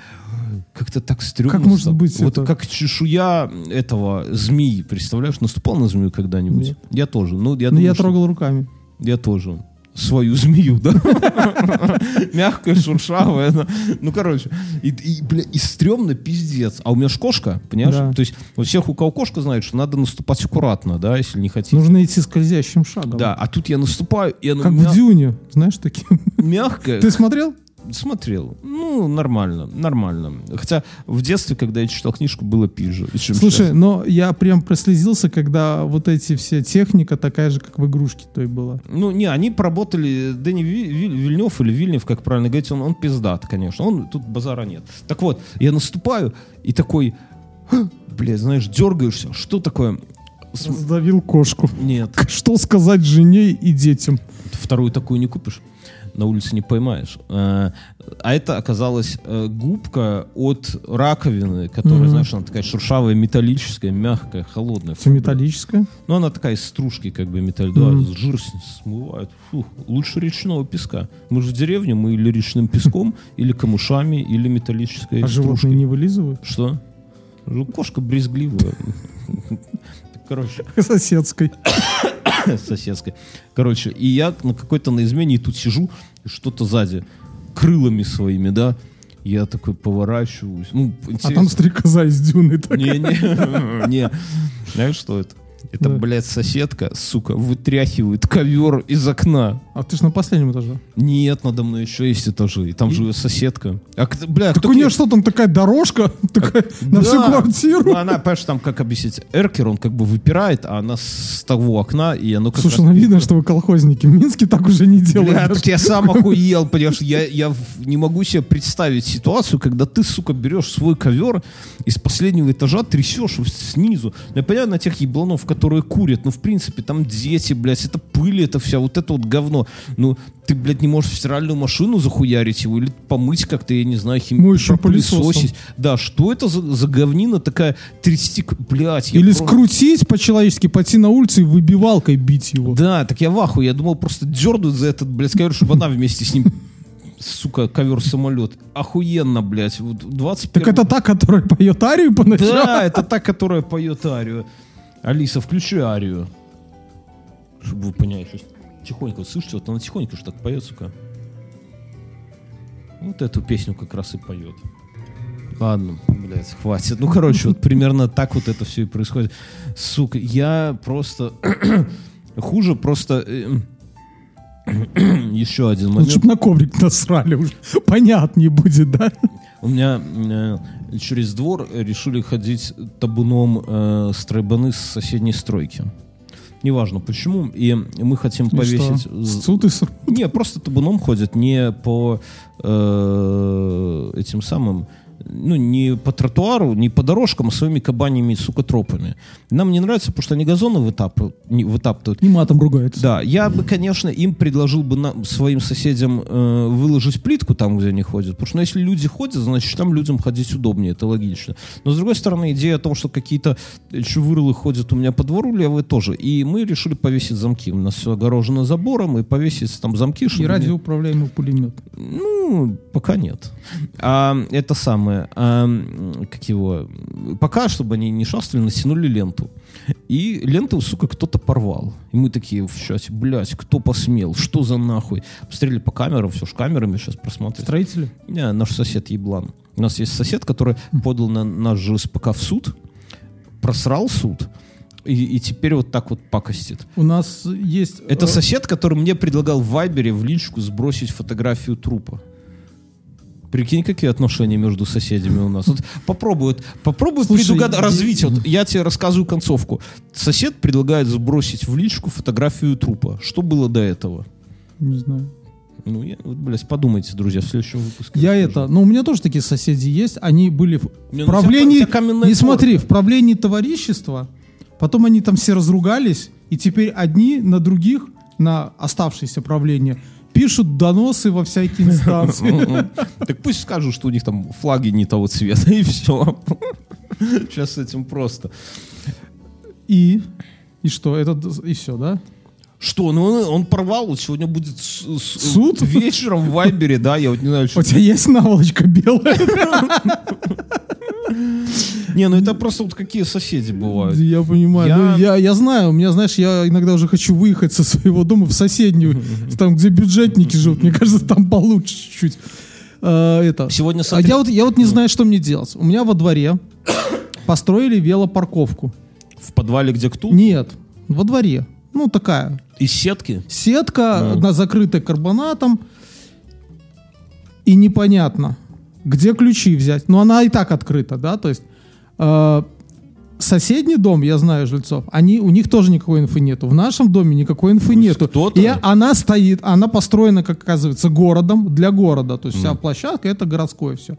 Как-то так стрёмно. Как может быть Вот это? как чешуя этого змеи, представляешь? Наступал на змею когда-нибудь? Нет. Я тоже. Ну, я Ну, думаю, я что- трогал руками. Я тоже. Свою змею, да? Мягкая, шуршавая. она. Ну, короче. И, и, бля, и стрёмно пиздец. А у меня ж кошка, понимаешь? Да. То есть, вот всех, у кого кошка, знает, что надо наступать аккуратно, да, если не хотите. Нужно идти скользящим шагом. Да, а тут я наступаю, и она Как мя- в Дюне, знаешь, таким. мягкая. Ты смотрел? Смотрел. Ну, нормально, нормально. Хотя в детстве, когда я читал книжку, было пизже. Слушай, щас. но я прям прослезился, когда вот эти все техника такая же, как в игрушке той была. Ну, не, они поработали, Дэнни Ви- Ви- Вильнев или Вильнев, как правильно говорить, он, он пиздат, конечно. Он, тут базара нет. Так вот, я наступаю и такой, «Ха, блядь, знаешь, дергаешься. Что такое? Сдавил кошку. Нет, Что сказать жене и детям? вторую такую не купишь. На улице не поймаешь. А а это оказалась э, губка от раковины, которая, Мгм. знаешь, она такая шершавая, металлическая, мягкая, холодная. Все металлическое. Ну, она такая из стружки, как бы металл, да, Мгм. жир смывает. Фух, лучше речного песка. Мы же в деревне, мы или речным песком, или камушами, или металлической А животные не вылизывают? Что? Кошка брезгливая. Короче, Соседской. соседская. Короче, и я на какой-то на измене и тут сижу, и что-то сзади крылами своими, да. Я такой поворачиваюсь. Ну, А там стрекоза из дюны такая. Не-не, не. Знаешь, что это? Это, Да. блядь, соседка, сука, вытряхивает ковер из окна. А ты ж на последнем этаже. Нет, надо мной еще есть этажи. И там живет соседка. А, бля, Так у нее что там такая дорожка такая на всю Да. квартиру? Ну, она, понимаешь, там, как объяснить, эркер, он как бы выпирает, а она с того окна, и оно как Слушай, раз- ну видно, что вы колхозники. В Минске так уже не Бля, делают. так я сам охуел, понимаешь, я, я не могу себе представить ситуацию, когда ты, сука, берешь свой ковер из последнего этажа, трясешь снизу. Ну, Я понимаю, на тех ебланов, которые курят, ну, в принципе, там дети, блядь, это пыль, это вся, вот это вот говно. Ну, ты, блядь, не можешь в стиральную машину захуярить его или помыть как-то, я не знаю, хим... Моющим пропылесосить. Да, что это за, за говнина такая трясти, к- блядь. я Или просто- скрутить по-человечески, пойти на улицу и выбивалкой бить его. да, так я в ахуе. Я думал, просто дернуть за этот, блядь, ковер, чтобы она вместе с ним, сука, ковер-самолет. Охуенно, блядь. Вот 21 Так это та, которая поет арию по ночам? Да, это та, которая поет арию. Алиса, включи арию. Чтобы вы поняли. сейчас Тихонько, вот слышите, вот она тихонько что так поет, сука. Вот эту песню как раз и поет. Ладно, блядь, хватит. Ну, короче, вот примерно так вот это все и происходит. Сука, я просто... Хуже просто... э, Еще один момент. Лучше бы на коврик насрали уже. Понятнее будет, да? У меня э, через двор решили ходить табуном э, стройбаны с соседней стройки. Неважно почему. И мы хотим И повесить... что? срут. Не, просто табуном ходят, не по э, этим самым ну, не по тротуару, не по дорожкам, а своими кабанями, сука, тропами. Нам не нравится, потому что они газоны вытапывают. Не, вытаптывают. И матом ругаются. Да, я бы, конечно, им предложил бы на- своим соседям э, выложить плитку там, где они ходят. Потому что ну, если люди ходят, значит, там людям ходить удобнее, это логично. Но, с другой стороны, идея о том, что какие-то чувырлы ходят у меня по двору левые тоже. И мы решили повесить замки. У нас все огорожено забором, и повесить там замки, И чтобы... не- радиоуправляемый пулемет. ну, пока нет. А, это самое, а, м, как его, пока, чтобы они не шастали, натянули ленту. И ленту, сука, кто-то порвал. И мы такие в чате, блядь, кто посмел, что за нахуй? Посмотрели по камерам, все ж камерами сейчас просматривают. Строители? Не, наш сосед еблан. У нас есть сосед, который подал на наш ЖСПК в суд, просрал суд, и, и теперь вот так вот пакостит. У нас есть... Это э, сосед, который мне предлагал в Вайбере в личку сбросить фотографию трупа. Прикинь, какие отношения между соседями у нас. Вот попробуй, вот, попробуй Слушай, предугад- я- развить. Вот я тебе рассказываю концовку. Сосед предлагает сбросить в личку фотографию трупа. Что было до этого? Не знаю. Ну, я, вот, блядь, подумайте, друзья, в следующем выпуске. Я расскажу. это... Ну, у меня тоже такие соседи есть. Они были в ну, правлении... Не смотри, горка. в правлении товарищества. Потом они там все разругались. И теперь одни на других, на оставшееся правление, пишут доносы во всякие инстанции. Так пусть скажут, что у них там флаги не того цвета, и все. Сейчас с этим просто. И... И что? Это... И все, да? Что, ну он, он порвал, сегодня будет с- с- Суд? вечером в Вайбере, да, я вот не знаю, что. У тебя есть наволочка белая? Не, ну это просто вот какие соседи бывают. Я понимаю. Я- Ну, Я... я знаю, у меня, знаешь, я иногда уже хочу выехать со своего дома в соседнюю, там, где бюджетники живут. Мне кажется, там получше чуть-чуть. А, это. Сегодня А смотри, я вот, я вот не знаю, что мне делать. У меня во дворе построили велопарковку. в подвале, где кто? Нет, во дворе. Ну, такая. Из сетки? Сетка, Ну. на закрытая карбонатом. И непонятно, где ключи взять. Но она и так открыта, да, то есть э, соседний дом, я знаю жильцов, они, у них тоже никакой инфы нету. В нашем доме никакой инфы нету. И она стоит, она построена, как оказывается, городом, для города. То есть вся площадка это городское все.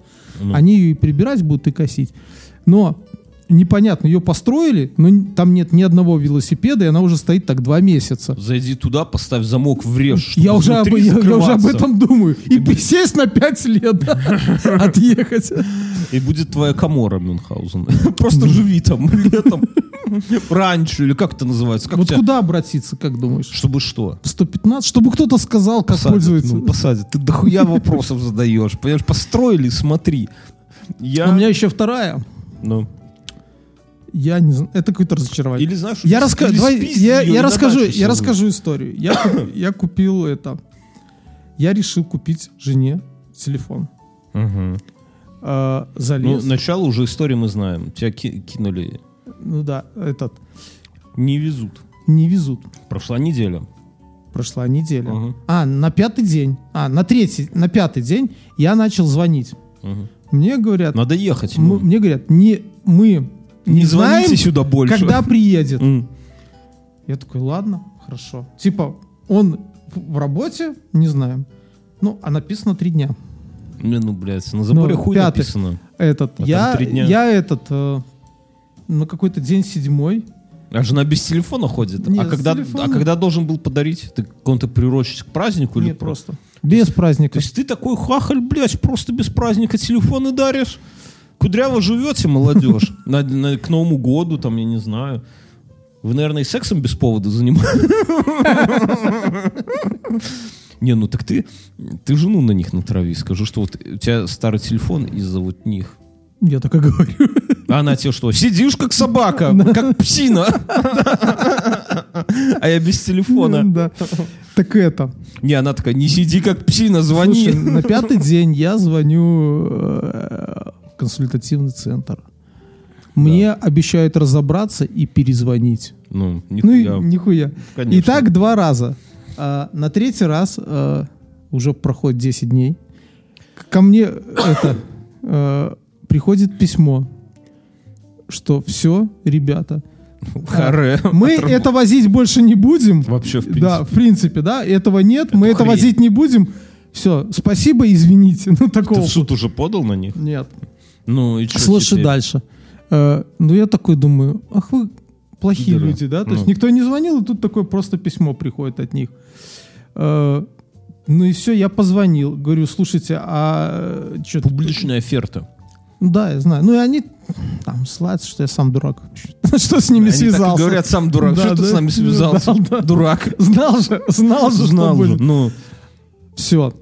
Они ее и прибирать будут, и косить. Но непонятно, ее построили, но там нет ни одного велосипеда, и она уже стоит так два месяца. Зайди туда, поставь замок, врежь. чтобы Я уже, об, я, я уже об этом думаю. И присесть на пять лет, отъехать. И будет твоя комора, Мюнхгаузен. Просто живи там летом. Раньше, или как это называется? Как Вот тебя? куда обратиться, как думаешь? Чтобы что? В 115? Чтобы кто-то сказал, как Посадят, пользоваться. ну, посадят. Ты дохуя вопросов задаешь. Понимаешь, построили, смотри. Я... У меня еще вторая. Ну. Я не знаю. Это какое-то разочарование. Или знаешь, я раска- давай, я, я расскажу, я расскажу историю. Я, я купил это. Я решил купить жене телефон. Э, Ну, залез. Ну, начало уже истории мы знаем. Тебя ки- кинули. да, этот. Не везут. Не везут. Прошла неделя. Прошла неделя. Мгм. А, на пятый день. А, на третий, на пятый день я начал звонить. Мгм. Мне говорят, Надо ехать. м- ну. мне говорят, не, мы не, Не знаем, звоните сюда больше. когда приедет. М. Я такой, ладно, хорошо. Типа, он в работе, не знаем. Ну, а написано три дня. Не, ну, блядь, на заборе Ну, хуй пятый. написано. Этот, А я, три дня. я этот, э, на какой-то день седьмой. А жена без телефона ходит. Нет, а, когда, телефоном. а когда должен был подарить? Ты кому-то приурочить к празднику? или Нет, просто. Без праздника. То есть ты такой хахаль, блядь, просто без праздника телефоны даришь? Кудряво живете, молодежь? На- на- К Новому году, там, я не знаю. Вы, наверное, и сексом без повода занимаетесь. Не, ну так ты, ты жену на них натрави. Скажи, что вот у тебя старый телефон из-за вот них. Я так и говорю. А она тебе что? Сидишь как собака, как псина. А я без телефона. Да. Так это. Не, она такая, не сиди как псина, звони. Слушай, на пятый день я звоню э, консультативный центр. Мне обещают разобраться и перезвонить. Ну, Ну нихуя. нихуя. Конечно. И так два раза. А, на третий раз э, уже проходит 10 дней. Ко мне это э, приходит письмо, что все, ребята, Харе. мы это возить больше не будем. Вообще, в принципе. Да, в принципе, да, этого нет, мы это хрень. возить не будем. Все, спасибо, извините. Ну, Ты такого. в суд уже подал на них? Нет. Ну, и что Слушай теперь? дальше. Э, ну, я такой думаю, ах вы плохие Да. люди, да? То есть Ну. никто не звонил, и тут такое просто письмо приходит от них. Э, ну и все, я позвонил. Говорю, слушайте, а что Публичная оферта. Да, я знаю. Ну и они там ссылаются, что я сам дурак. Что с ними Они так связался? говорят, сам дурак. Да, что ты да. с нами связался? Да, да. Дурак. Знал же, знал же, Знал что же. будет. Ну, Все,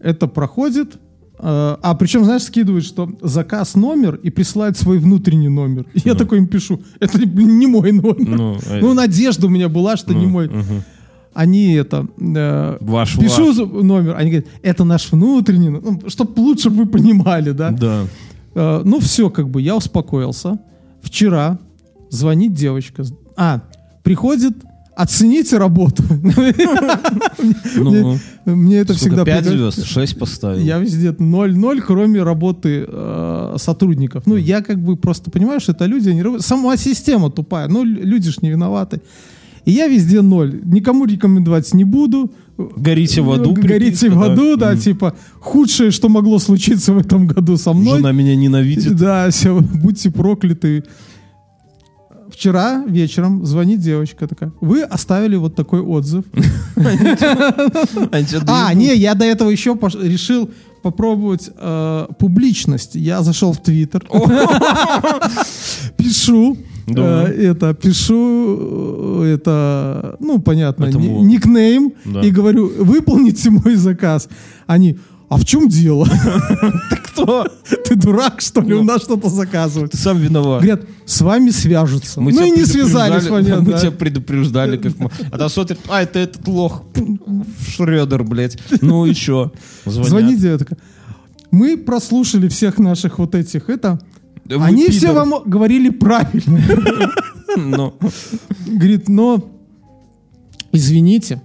это проходит. Э, А причем, знаешь, скидывают, что заказ номер и присылают свой внутренний номер. И я такой им пишу, это не мой номер. ну, э, Ну, надежда у меня была, что не ну, мой. мгм. Они это... э, Ваш, Пишу ваш. номер, они говорят, это наш внутренний, ну, чтобы лучше вы понимали, да? Да. Э, ну, все, как бы, я успокоился. Вчера звонит девочка. А, приходит, оцените работу. Ну, Мне это всегда... пять прикольно. звезд, шесть поставил. Я везде 0-0, кроме работы э, сотрудников. Ну, я как бы просто понимаю, что это люди, они работают. Сама система тупая, ну, лю- люди ж не виноваты. И я везде ноль. Никому рекомендовать не буду. Горите в аду. Горите в аду, да, Мгм. типа, худшее, что могло случиться в этом году со мной. Жена меня ненавидит. Да, все, будьте прокляты. Вчера вечером звонит девочка такая. Вы оставили вот такой отзыв. А, не, я до этого еще решил попробовать э, публичность. Я зашел в Твиттер. Пишу. Да. э, Это, пишу, э, это, ну, понятно, Этому- никнейм. Да. И говорю, выполните мой заказ. Они, а в чем дело? Кто? Ты дурак, что ли, у нас что-то заказывать? Ты сам виноват. Говорят, с вами свяжутся. Мы ну и не связались, предупреждали, понятно. Мы тебя предупреждали, как мы. А там смотрит, а, это этот лох. Шредер, блядь. Ну и? Звонят. Звоните, я такая, Мы прослушали всех наших вот этих, это... Они все вам говорили правильно. Ну, Говорит, но извините,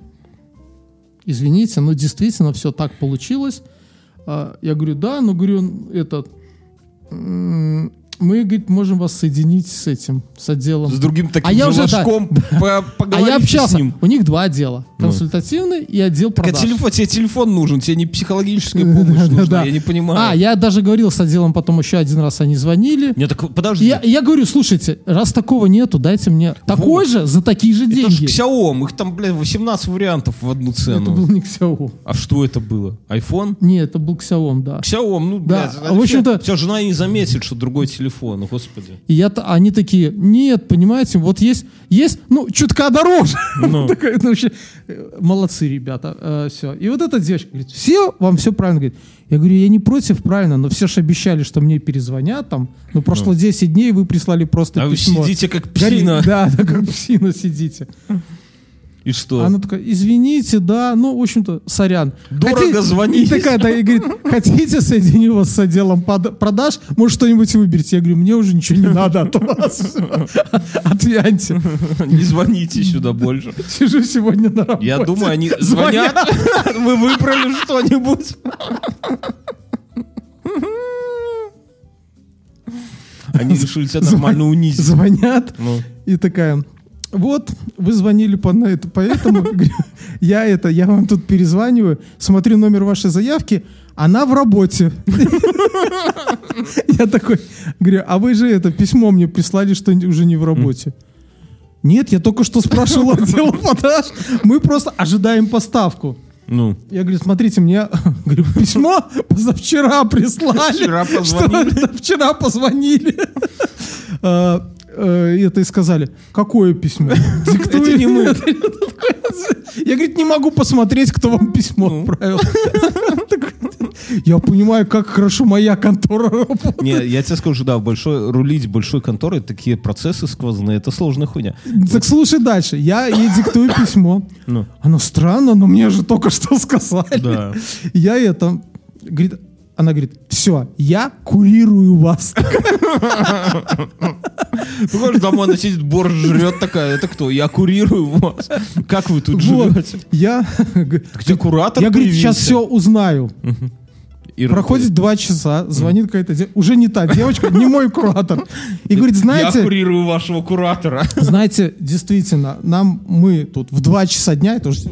извините, но действительно все так получилось. А, Я говорю, да, но говорю, этот, мы, говорит, можем вас соединить с этим, с отделом. с другим таким А я же уже, да. по- А поговорите я общался. с ним. У них два отдела. Консультативный и отдел Так, а продаж. телефон, тебе телефон нужен, тебе не психологическая помощь нужна, да. я не понимаю. А, я даже говорил с отделом, потом еще один раз они звонили. Не, так подожди. Я, я говорю, слушайте, раз такого нету, дайте мне такой же за такие же Это деньги. же Xiaomi, их там, блядь, 18 вариантов в одну Это цену. был не Xiaomi. А что это было? iPhone? Не, это был Xiaomi, да. Xiaomi, ну, Да, блядь, а в общем-то- все, жена не заметит, что другой телефон, ну, господи. И я, они такие, нет, понимаете, вот есть, есть, ну, чутка дороже. Ну. Такая, ну, вообще, э, молодцы, ребята, все. И вот эта девочка говорит, все, вам все правильно говорит. Я говорю, я не против, правильно, но все же обещали, что мне перезвонят там. Ну, прошло 10 дней, вы прислали просто А вы письмо. сидите как Гори- псина. Да, да, как псина сидите. И что? Она такая, извините, да, ну, в общем-то, сорян. Дорого звонить. И такая, да, и говорит, хотите, соединю вас с отделом под- продаж, может, что-нибудь выберете. Я говорю, мне уже ничего не надо от вас. Отвяньте. Не звоните сюда больше. Сижу сегодня на работе. Я думаю, они звонят, вы выбрали что-нибудь. Они решили тебя нормально унизить. Звонят, Ну. и такая, вот, вы звонили по, на это, поэтому я это, я вам тут перезваниваю, смотрю номер вашей заявки, она в работе. Я такой, говорю, а вы же это письмо мне прислали, что уже не в работе. Нет, я только что спрашивал отдел продаж. Мы просто ожидаем поставку. Ну. Я говорю, смотрите, мне говорю, письмо позавчера прислали. Вчера что позвонили. это вчера позвонили. Э, Это и сказали, какое письмо? Диктуй. Это не мы. Я, говорит, не могу посмотреть, кто вам письмо Ну. отправил. Я понимаю, как хорошо моя контора работает. Не, я тебе скажу, да, в большой, рулить большой конторой, такие процессы сквозные, это сложная хуйня. Так слушай дальше. Я ей диктую письмо. Ну. Оно странно, но мне же только что сказали. Да. Я это... Говорит, она говорит, все, я курирую вас. Приходишь домой, она сидит, борщ жрет такая, это кто? Я курирую вас. Как вы тут живете? Я... Где куратор Я, говорит, сейчас все узнаю. И Проходит два часа, звонит какая-то уже не та девочка, не мой куратор. И говорит, Я знаете, курирую вашего куратора. знаете, действительно, нам мы тут в два часа дня, это уже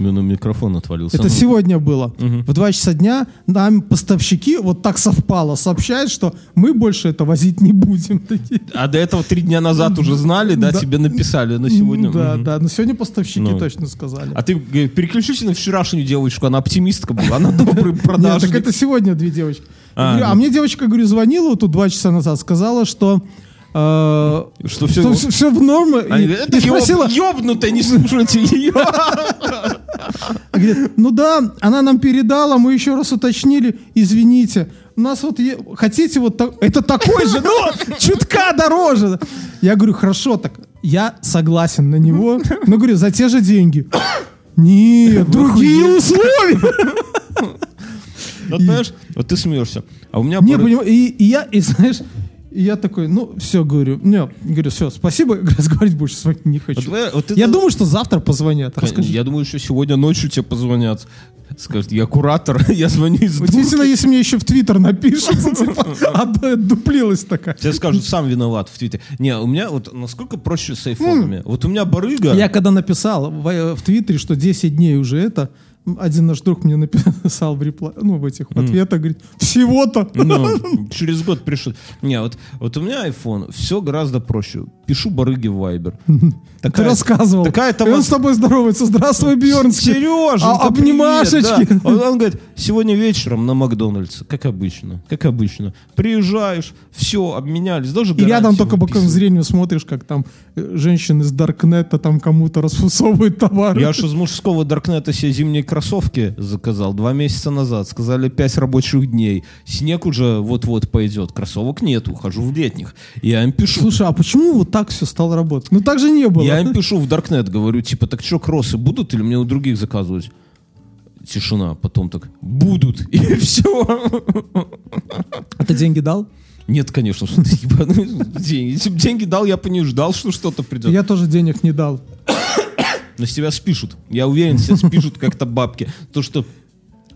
меня микрофон отвалился. Это Ну, сегодня было. В 2 часа дня нам поставщики, вот так совпало, сообщают, что мы больше это возить не будем. А до этого три дня назад уже знали, да, Да. тебе написали, но сегодня... Ну Да, мгм. да, но сегодня поставщики Ну. точно сказали. А ты э, переключись на вчерашнюю девочку, она оптимистка была, она добрый продажник. так это сегодня две девочки. А, Говорю, А, ну. мне девочка, говорю, звонила вот тут два часа назад, сказала, что э, Что всё- все, в норме. И, и спросила, ёбнутая, не слушайте ее. а говорит, ну да, она нам передала, мы еще раз уточнили, извините, у нас вот е- хотите вот так, это такой же, ну чутка дороже. Я говорю, хорошо, так я согласен на него, но говорю за те же деньги. Нет, другие условия. Вот понимаешь, вот ты смеешься. А у меня... Не, поры- понимаю, и, и я, и знаешь, и я такой, ну, все, говорю, не, говорю, все, спасибо, разговаривать больше с вами не хочу. Вот вы- вот я это- думаю, что завтра позвонят. Расскажи. Я думаю, что сегодня ночью тебе позвонят. Скажут, я куратор, я звоню из дурки. если мне еще в Твиттер напишут, типа, а дуплилась такая. Тебе скажут, сам виноват в Твиттере. Не, у меня вот насколько проще с айфонами. Вот у меня барыга... Я когда написал в, в Твиттере, что 10 дней уже это, один наш друг мне написал в репла, ну, в этих ответах, говорит, всего-то. Ну, через год пришло. Не, вот, вот у меня iPhone, все гораздо проще. Пишу барыги в Viber. Ты рассказывал. Такая И он с тобой здоровается. Здравствуй, Бьернский. Сережа, А, обнимашечки. Он, он говорит, сегодня вечером на Макдональдсе, как обычно, как обычно. Приезжаешь, все, обменялись, даже И рядом только боковым зрением смотришь, как там э, женщины с Даркнета там кому-то расфусовывают товары. Я же из мужского Даркнета себе зимние кроссовки заказал два месяца назад. Сказали пять рабочих дней. Снег уже вот-вот пойдет. Кроссовок нету, хожу в летних. Я им пишу. Слушай, а почему вот так все стало работать? Ну так же не было. Я им пишу в Даркнет, говорю, типа, так что, кроссы будут или мне у других заказывать? Тишина, потом так, будут, и все. А ты деньги дал? Нет, конечно, что ты ебаный. деньги. Если бы деньги дал, я бы не ждал, что что-то придет. Я тоже денег не дал. На тебя спишут. Я уверен, тебя спишут как-то бабки. То, что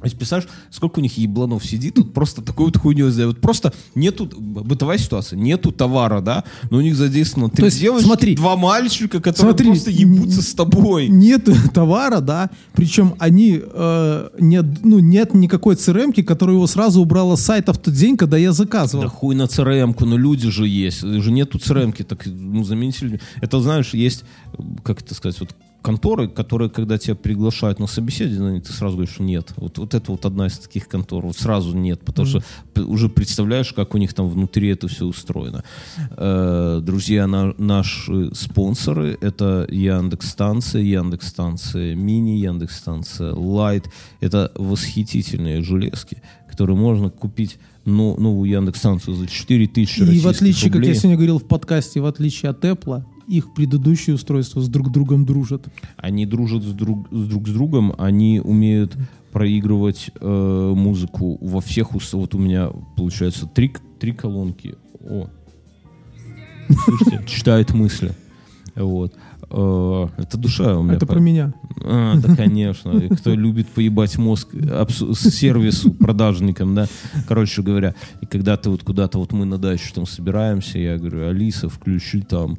если представляешь, сколько у них ебланов сидит, тут просто такую вот хуйню сделают. Просто нету, бытовая ситуация, нету товара, да, но у них задействовано три есть, девочки, смотри. два мальчика, которые Смотри, просто ебутся с тобой. Нет товара, да. Причем они э, нет, ну, нет никакой crm которая его сразу убрала с сайта в тот день, когда я заказывал. Да хуй на crm но люди же есть. Же нету crm так ну, замените людьми. Это, знаешь, есть, как это сказать, вот конторы, которые, когда тебя приглашают на собеседование, ты сразу говоришь, нет. Вот, вот это вот одна из таких контор. Вот сразу нет, потому что п- уже представляешь, как у них там внутри это все устроено. Э, друзья, на- наши спонсоры это Яндекс станция, Яндекс станция мини, Яндекс станция Лайт. Это восхитительные железки, которые можно купить ну, новую Яндекс станцию за 4000 И в отличие, как я рублей. сегодня говорил в подкасте, в отличие от Apple, их предыдущие устройства с друг другом дружат. Они дружат с друг с, друг с другом, они умеют проигрывать э, музыку во всех ус- Вот у меня получается три, три колонки. О. Слышите, читает мысли. Вот. Э, это душа у меня. Это про меня. А, да, конечно. Кто любит поебать мозг сервису, продажникам, да. Короче говоря, и когда ты вот куда-то, вот мы на дачу там собираемся, я говорю, Алиса, включи там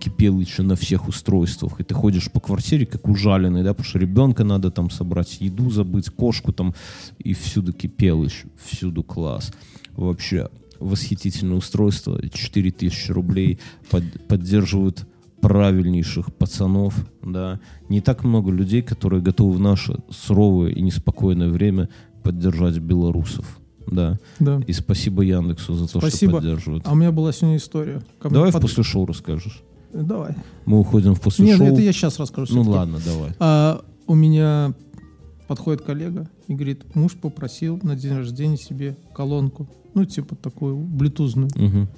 Кипелыча на всех устройствах. И ты ходишь по квартире как ужаленный, да, потому что ребенка надо там собрать, еду забыть, кошку там, и всюду Кипелыч, всюду класс. Вообще, восхитительное устройство, 4000 рублей, под- поддерживают правильнейших пацанов, да. Не так много людей, которые готовы в наше суровое и неспокойное время поддержать белорусов, да. Да. И спасибо Яндексу за то, Спасибо. что поддерживают. А у меня была сегодня история. Ко Давай после шоу расскажешь. Давай. Мы уходим в после Нет, шоу. это я сейчас расскажу. Ну ладно, давай. А, у меня подходит коллега и говорит, муж попросил на день рождения себе колонку. Ну, типа такую, блютузную. Мгм.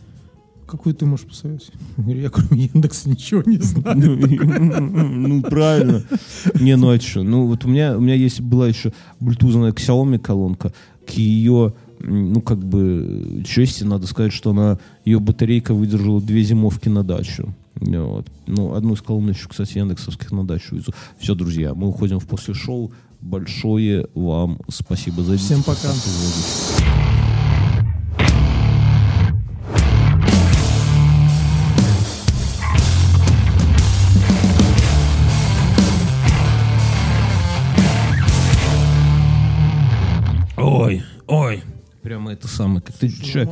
Какую ты можешь посоветовать? Я говорю, я кроме Яндекса ничего не знаю. Ну, правильно. Не, ну а что? Ну, вот у меня, у меня есть, была еще блютузная Xiaomi колонка. К ее, ну, как бы, чести надо сказать, что она, ее батарейка выдержала две зимовки на дачу. Э, вот. Ну, одну из колонн еще, кстати, яндексовских на дачу везу. Все, друзья, мы уходим в после шоу. Большое вам спасибо за Всем пока. Ой, ой. Прямо это самое. Как ты ча-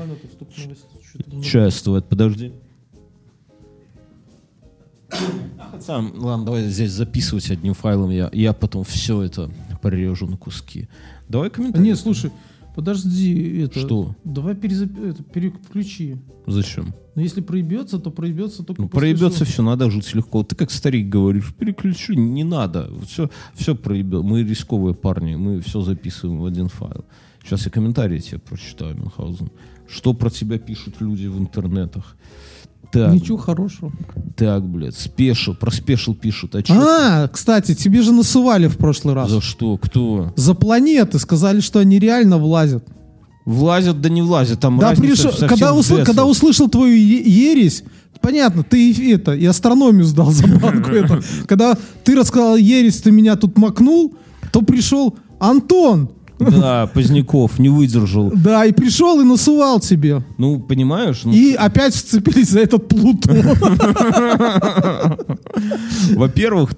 чувствует. Подожди. Сам, ладно, давай здесь записывать одним файлом. Я, я потом все это порежу на куски. Давай комментарий. Не, слушай, подожди, это... Что? Давай перезап... это, переключи. Зачем? Но если проебется, то проебется только Ну, проебется все, надо жить легко. Ты как старик говоришь, переключи, не надо. Все, все проебет. Мы рисковые парни, мы все записываем в один файл. Сейчас я комментарии тебе прочитаю, Мюнхгаузен. Что про тебя пишут люди в интернетах? Так, Ничего хорошего. так, блядь, спешил, про спешил пишут. А чё? А, кстати, тебе же насывали в прошлый раз. За что? Кто? За планеты сказали, что они реально влазят. Влазят, да не влазят, там Да, совсем когда, усл- когда услышал твою ересь, понятно, ты и это, и астрономию сдал за банку это. Когда ты рассказал ересь, ты меня тут макнул, то пришел Антон, Да, Поздняков не выдержал. да, и пришел и насувал тебе. Ну, понимаешь? ну, И опять вцепились за этот Плутон. Во-первых,